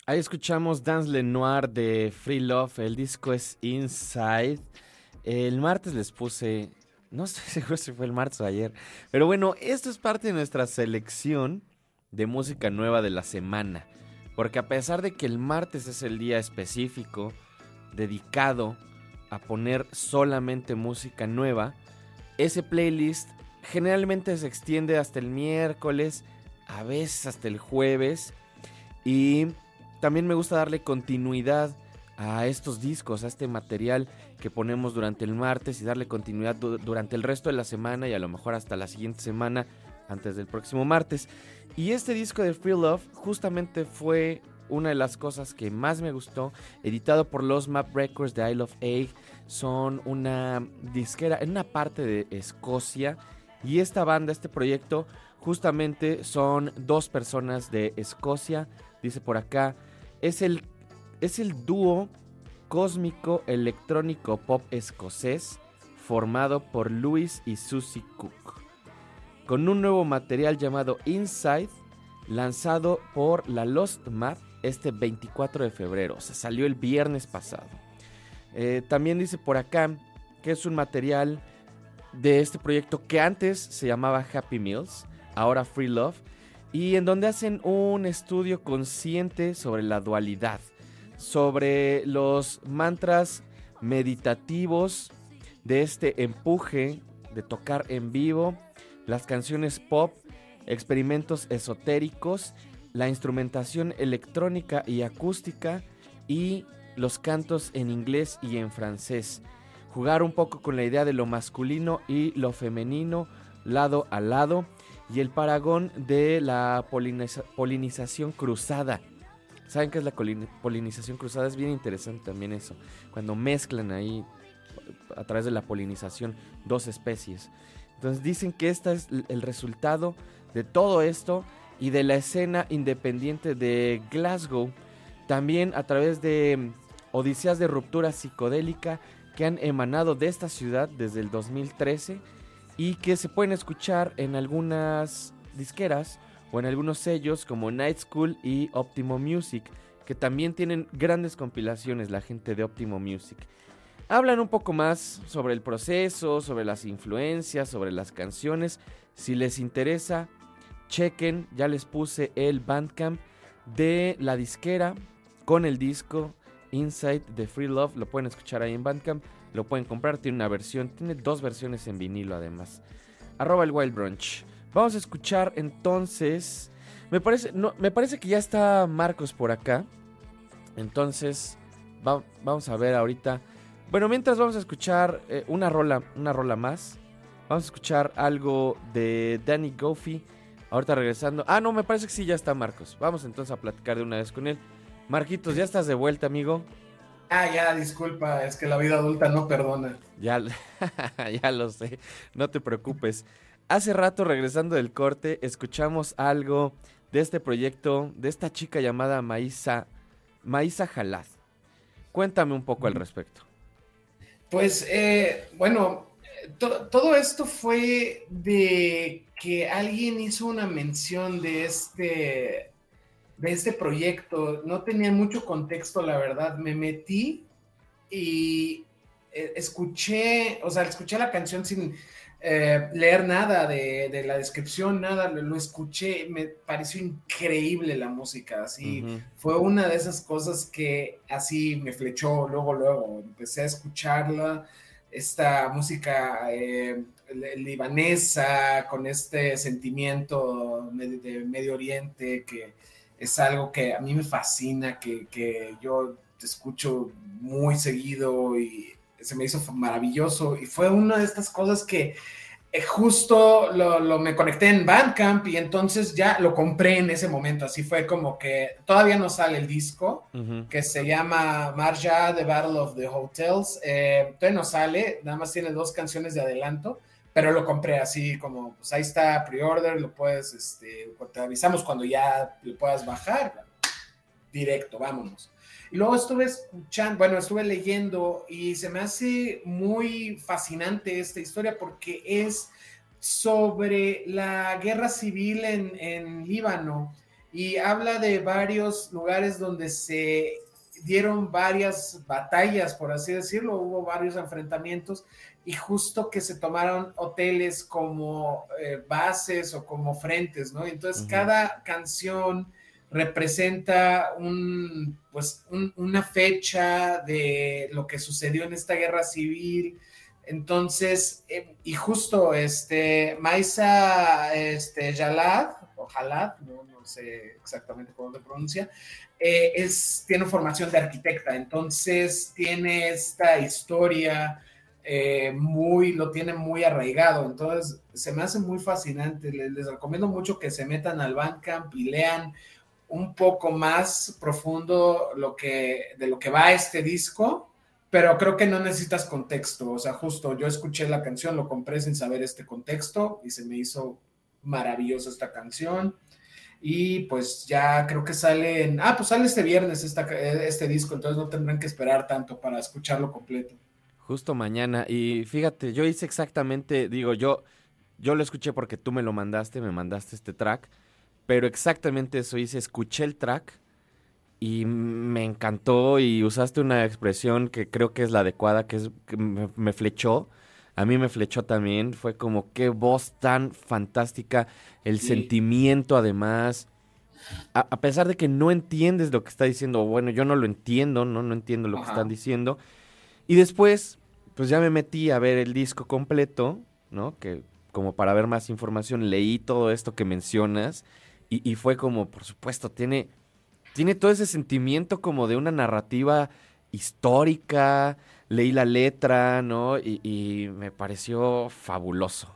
Ahí escuchamos Dance Lenoir de Free Love. El disco es Inside. El martes les puse. No estoy seguro si fue el martes o ayer. Pero bueno, esto es parte de nuestra selección de música nueva de la semana. Porque a pesar de que el martes es el día específico dedicado a poner solamente música nueva, ese playlist generalmente se extiende hasta el miércoles, a veces hasta el jueves. Y también me gusta darle continuidad a estos discos, a este material que ponemos durante el martes y darle continuidad du- durante el resto de la semana y a lo mejor hasta la siguiente semana antes del próximo martes. Y este disco de Free Love justamente fue una de las cosas que más me gustó, editado por los Map Records de Isle of Egg. Son una disquera en una parte de Escocia y esta banda, este proyecto, justamente son dos personas de Escocia, dice por acá, es el, es el dúo cósmico electrónico pop escocés formado por Louis y Susie Cook, con un nuevo material llamado Inside, lanzado por la Lost Map este 24 de febrero, o sea, salió el viernes pasado. Eh, también dice por acá que es un material de este proyecto que antes se llamaba Happy Meals, ahora Free Love, y en donde hacen un estudio consciente sobre la dualidad, sobre los mantras meditativos de este empuje de tocar en vivo, las canciones pop, experimentos esotéricos, la instrumentación electrónica y acústica y los cantos en inglés y en francés. Jugar un poco con la idea de lo masculino y lo femenino lado a lado y el paragón de la poliniza- polinización cruzada. ¿Saben qué es la polinización cruzada? Es bien interesante también eso. Cuando mezclan ahí a través de la polinización dos especies. Entonces dicen que este es el resultado de todo esto y de la escena independiente de Glasgow. También a través de mm, odiseas de ruptura psicodélica que han emanado de esta ciudad desde el 2013 y que se pueden escuchar en algunas disqueras o en algunos sellos como Night School y Optimo Music, que también tienen grandes compilaciones la gente de Optimo Music. Hablan un poco más sobre el proceso, sobre las influencias, sobre las canciones. Si les interesa, chequen, ya les puse el Bandcamp de la disquera con el disco Inside de Free Love. Lo pueden escuchar ahí en Bandcamp, lo pueden comprar. Tiene una versión, tiene dos versiones en vinilo además. Arroba el Wild Brunch. Vamos a escuchar entonces. Me parece, no, me parece que ya está Marcos por acá. Entonces, va- vamos a ver ahorita. Bueno, mientras vamos a escuchar eh, una rola, una rola más. Vamos a escuchar algo de Danny Goffey. Ahorita regresando. Ah, no, me parece que sí ya está Marcos. Vamos entonces a platicar de una vez con él. Marquitos, ya estás de vuelta, amigo. Ah, ya, disculpa, es que la vida adulta no perdona. Ya, ya lo sé, no te preocupes. Hace rato, regresando del corte, escuchamos algo de este proyecto, de esta chica llamada Maísa, Maísa Jalad. Cuéntame un poco al respecto. Pues, eh, bueno, to- todo esto fue de que alguien hizo una mención de este, de este proyecto. No tenía mucho contexto, la verdad. Me metí y eh, escuché, o sea, escuché la canción sin eh, leer nada de, de la descripción, nada, lo, lo escuché, me pareció increíble la música, así fue una de esas cosas que así me flechó luego, luego. Empecé a escucharla, esta música eh, li- libanesa con este sentimiento de Medio Oriente que es algo que a mí me fascina, que, que yo escucho muy seguido y se me hizo maravilloso. Y fue una de estas cosas que eh, justo lo, lo- me conecté en Bandcamp y entonces ya lo compré en ese momento. Así fue como que todavía no sale el disco, que se llama Marja, The Battle of the Hotels. Eh, todavía no sale, nada más tiene dos canciones de adelanto, pero lo compré así como, pues ahí está pre-order, lo puedes, este, te avisamos cuando ya lo puedas bajar. Directo, vámonos. Y luego estuve escuchando, bueno, estuve leyendo y se me hace muy fascinante esta historia porque es sobre la guerra civil en, en Líbano y habla de varios lugares donde se dieron varias batallas, por así decirlo, hubo varios enfrentamientos y justo que se tomaron hoteles como eh, bases o como frentes, ¿no? Entonces cada canción representa un, pues, un- una fecha de lo que sucedió en esta guerra civil. Entonces, eh, y justo este, Maisa este, Jalad, o Jalad, no, no sé exactamente cómo se pronuncia, eh, es, tiene formación de arquitecta, entonces tiene esta historia eh, muy, lo tiene muy arraigado, entonces se me hace muy fascinante, les, recomiendo mucho que se metan al Bandcamp y lean un poco más profundo lo que, de lo que va este disco, pero creo que no necesitas contexto, o sea, justo yo escuché la canción, lo compré sin saber este contexto y se me hizo maravillosa esta canción. Y pues ya creo que sale en, ah, pues sale este viernes este disco, entonces no tendrán que esperar tanto para escucharlo completo. Justo mañana. Y fíjate, yo hice exactamente, digo, yo, yo lo escuché porque tú me lo mandaste, me mandaste este track, pero exactamente eso hice, escuché el track y me encantó y usaste una expresión que creo que es la adecuada, que es que me, me flechó. A mí me flechó también, fue como qué voz tan fantástica, el Sí. sentimiento además. A, a pesar de que no entiendes lo que está diciendo, bueno, yo no lo entiendo, no, no entiendo lo que están diciendo. Y después, pues ya me metí a ver el disco completo, ¿no? Que como para ver más información, leí todo esto que mencionas y, fue como, por supuesto, tiene, tiene todo ese sentimiento como de una narrativa histórica, leí la letra, ¿no? Y, me pareció fabuloso.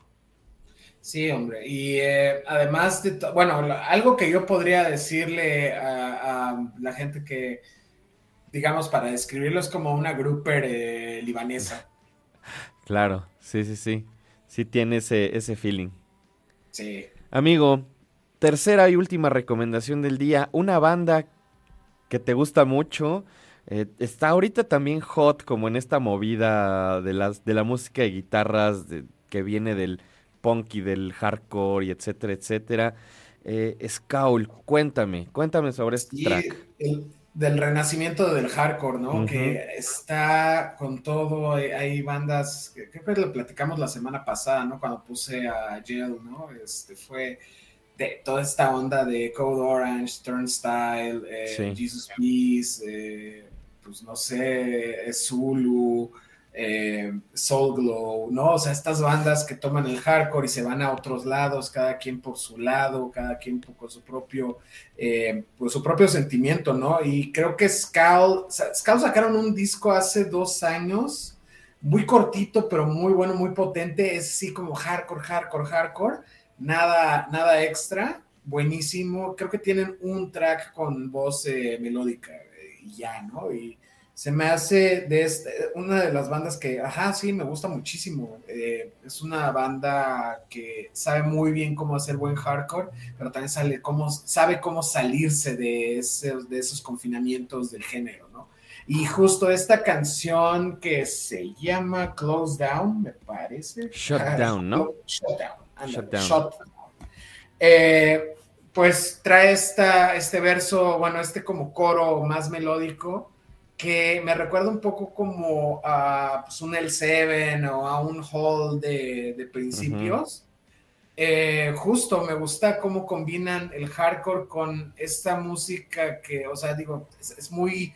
Sí, hombre. Y eh, además de, bueno, algo que yo podría decirle a la gente que, digamos, para describirlo es como una grouper eh, libanesa. Claro, sí, sí, sí. Sí tiene ese, ese feeling. Sí. Amigo, tercera y última recomendación del día. Una banda que te gusta mucho. eh, está ahorita también hot como en esta movida de, las, de la música de guitarras de- que viene del punk y del hardcore y etcétera, etcétera. Eh, Skaul, cuéntame, cuéntame sobre este Sí, track. el- del renacimiento del hardcore, ¿no? Que está con todo, hay, bandas, que- creo que lo platicamos la semana pasada, ¿no? Cuando puse a Jail, ¿no? Este fue de toda esta onda de Code Orange, Turnstile, eh, Sí. Jesus Peace, eh, pues no sé, Zulu, eh, Soul Glow, ¿no? O sea, estas bandas que toman el hardcore y se van a otros lados, cada quien por su lado, cada quien con su propio eh, pues su propio sentimiento, ¿no? Y creo que sa- Skull sacaron un disco hace dos años, muy cortito, pero muy bueno, muy potente, es así como hardcore, hardcore, hardcore, nada, nada extra, buenísimo, creo que tienen un track con voz eh, melódica eh, y ya, ¿no? Y se me hace de este, una de las bandas que, ajá, sí, me gusta muchísimo. eh, es una banda que sabe muy bien cómo hacer buen hardcore, pero también sale cómo, sabe cómo salirse de esos, de esos confinamientos del género, ¿no? Y justo esta canción que se llama Close Down, me parece. Shut Ah, Down, ¿no? Shut Down. ándale, Shut. Eh, pues trae esta, este verso, bueno, este como coro más melódico que me recuerda un poco como a pues, un L7 o a un Hall de, de principios. Eh, justo me gusta cómo combinan el hardcore con esta música que, o sea, digo, es, es muy,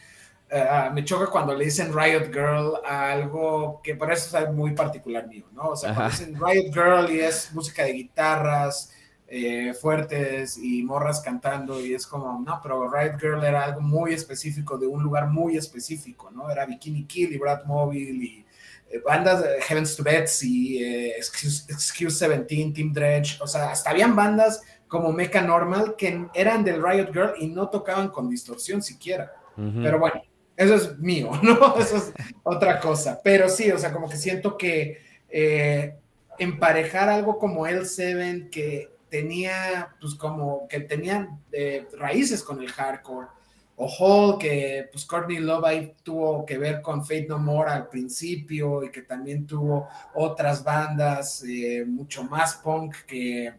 eh, me choca cuando le dicen Riot Girl a algo que por eso es muy particular mío, ¿no? O sea, cuando dicen Riot Girl y es música de guitarras eh, fuertes y morras cantando y es como, no, pero Riot Girl era algo muy específico de un lugar muy específico, ¿no? Era Bikini Kill y Brad Mobile y eh, bandas de Heavens to Beds y eh, Excuse, Excuse 17, Team Dredge, o sea, hasta habían bandas como Mecha Normal que eran del Riot Girl y no tocaban con distorsión siquiera. Pero bueno, eso es mío, ¿no? Eso es otra cosa. Pero sí, o sea, como que siento que eh, emparejar algo como el Seven que tenía, pues como que tenían eh, raíces con el hardcore, o Hall, que pues Courtney Love ahí tuvo que ver con Fate No More al principio y que también tuvo otras bandas eh, mucho más punk que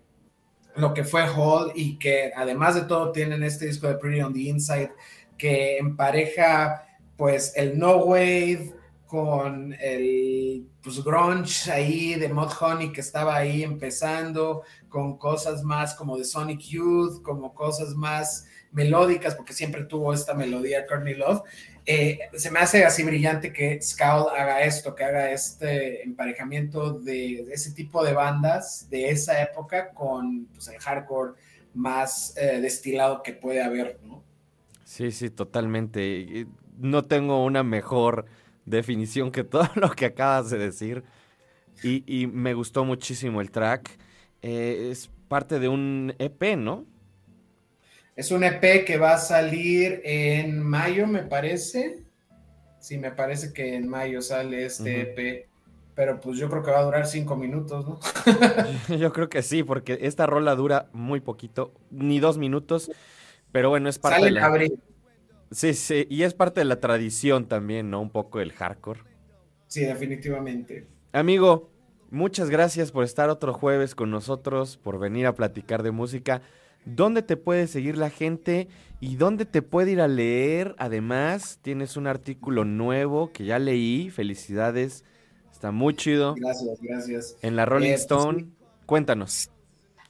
lo que fue Hall y que además de todo tienen este disco de Pretty on the Inside que empareja pues el no wave con el pues grunge ahí de Mod Honey que estaba ahí empezando con cosas más como de Sonic Youth, como cosas más melódicas, porque siempre tuvo esta melodía Courtney Love. Eh, se me hace así brillante que Skull haga esto, que haga este emparejamiento de, ese tipo de bandas de esa época con pues, el hardcore más eh, destilado que puede haber, ¿no? Sí, sí, totalmente. No tengo una mejor definición que todo lo que acabas de decir. Y, y me gustó muchísimo el track. Eh, es parte de un EP, ¿no? Es un EP que va a salir en mayo, me parece. Sí, me parece que en mayo sale este. EP. Pero pues yo creo que va a durar cinco minutos, ¿no? Yo creo que sí, porque esta rola dura muy poquito, ni dos minutos. Pero bueno, es parte Sale de la... abril. Sí, sí, y es parte de la tradición también, ¿no? Un poco el hardcore. Sí, definitivamente. Amigo, muchas gracias por estar otro jueves con nosotros, por venir a platicar de música. ¿Dónde te puede seguir la gente y dónde te puede ir a leer? Además, tienes un artículo nuevo que ya leí. Felicidades. Está muy chido. Gracias, gracias. En la Rolling Eh, pues, Stone. Cuéntanos.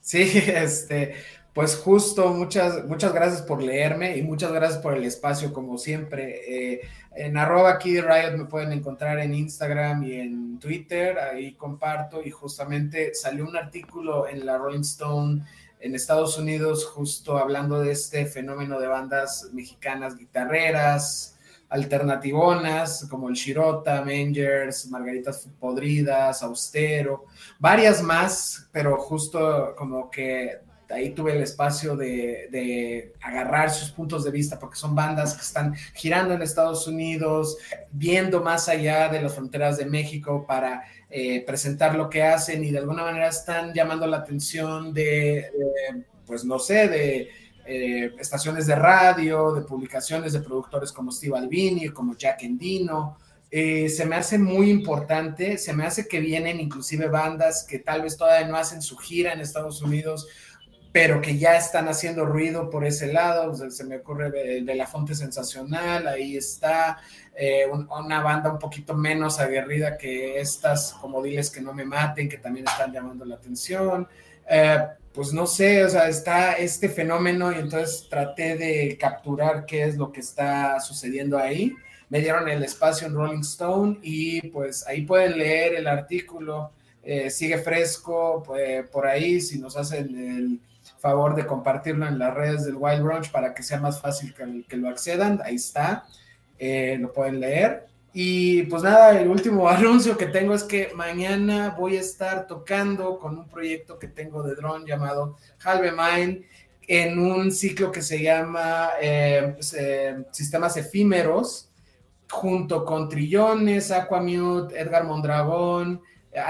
Sí, este, pues justo, muchas, muchas gracias por leerme y muchas gracias por el espacio, como siempre. Eh, en arroba Kid Riot me pueden encontrar en Instagram y en Twitter, ahí comparto y justamente salió un artículo en la Rolling Stone en Estados Unidos justo hablando de este fenómeno de bandas mexicanas guitarreras, alternativonas, como el Shirota, Mangers, Margaritas Podridas, Austero, varias más, pero justo como que ahí tuve el espacio de, agarrar sus puntos de vista, porque son bandas que están girando en Estados Unidos, viendo más allá de las fronteras de México para eh, presentar lo que hacen y de alguna manera están llamando la atención de, de pues no sé, de eh, estaciones de radio, de publicaciones de productores como Steve Albini, como Jack Endino. Eh, se me hace muy importante, se me hace que vienen inclusive bandas que tal vez todavía no hacen su gira en Estados Unidos, pero que ya están haciendo ruido por ese lado. Se me ocurre de La Fonte Sensacional, ahí está. Eh, un, una banda un poquito menos aguerrida que estas, como Diles que no me maten, que también están llamando la atención. Eh, pues no sé, o sea, está este fenómeno y entonces traté de capturar qué es lo que está sucediendo ahí. Me dieron el espacio en Rolling Stone y pues ahí pueden leer el artículo. Eh, sigue fresco pues, por ahí si nos hacen el favor de compartirlo en las redes del Wild Brunch para que sea más fácil que, que lo accedan. Ahí está, eh, lo pueden leer. Y pues nada, el último anuncio que tengo es que mañana voy a estar tocando con un proyecto que tengo de drone llamado Halve Mind en un ciclo que se llama eh, eh, Sistemas Efímeros, junto con Trillones, Aquamute, Edgar Mondragón,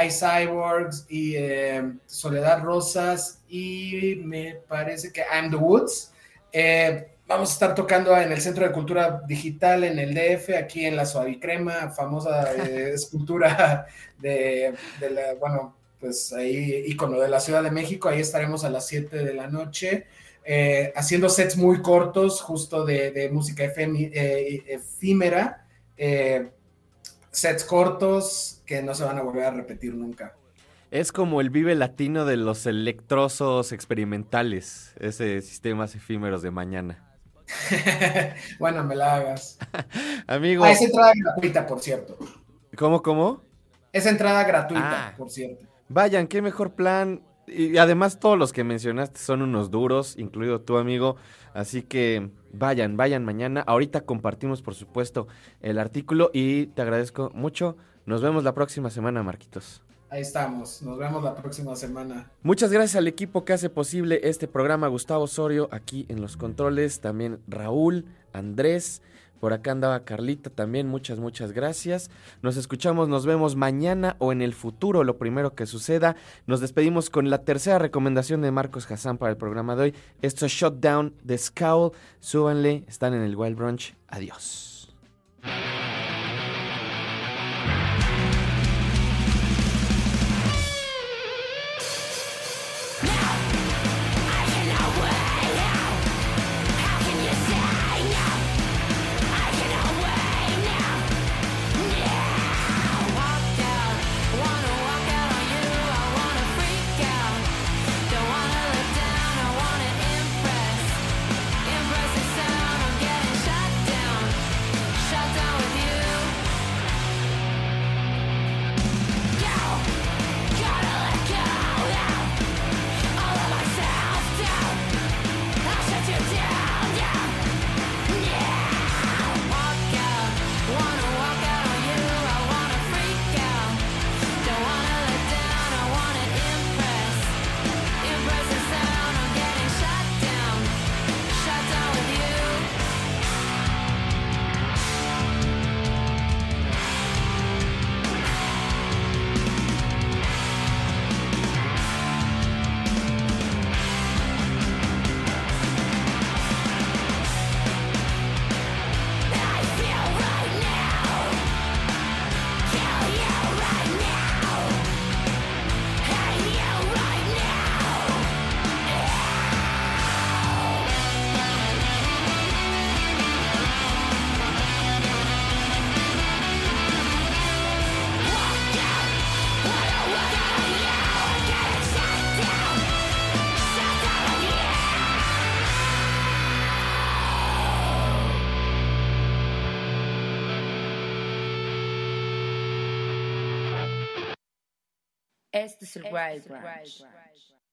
iCyborgs y eh, Soledad Rosas y me parece que I'm the Woods. Eh, vamos a estar tocando en el Centro de Cultura Digital en el DF, aquí en la Suavicrema, famosa eh, escultura de, de, la, bueno, pues ahí, ícono de la Ciudad de México. Ahí estaremos a las 7 de la noche. Eh, haciendo sets muy cortos, justo de, de música efemi, eh, efímera, eh, sets cortos que no se van a volver a repetir nunca. Es como el vive latino de los electrosos experimentales, ese sistemas efímeros de mañana. bueno, me la hagas. Amigo. Ah, es entrada gratuita, por cierto. ¿Cómo, cómo? Es entrada gratuita, ah, por cierto. Vayan, qué mejor plan. Y además todos los que mencionaste son unos duros, incluido tu amigo. Así que vayan, vayan mañana. Ahorita compartimos, por supuesto, el artículo y te agradezco mucho. Nos vemos la próxima semana, Marquitos. Ahí estamos. Nos vemos la próxima semana. Muchas gracias al equipo que hace posible este programa. Gustavo Osorio aquí en los controles. También Raúl Andrés. Por acá andaba Carlita también, muchas, muchas gracias. Nos escuchamos, nos vemos mañana o en el futuro, lo primero que suceda. Nos despedimos con la tercera recomendación de Marcos Hassan para el programa de hoy. Esto es Shutdown de Scowl. Súbanle, están en el Wild Brunch. Adiós. Este es el Wild Brunch.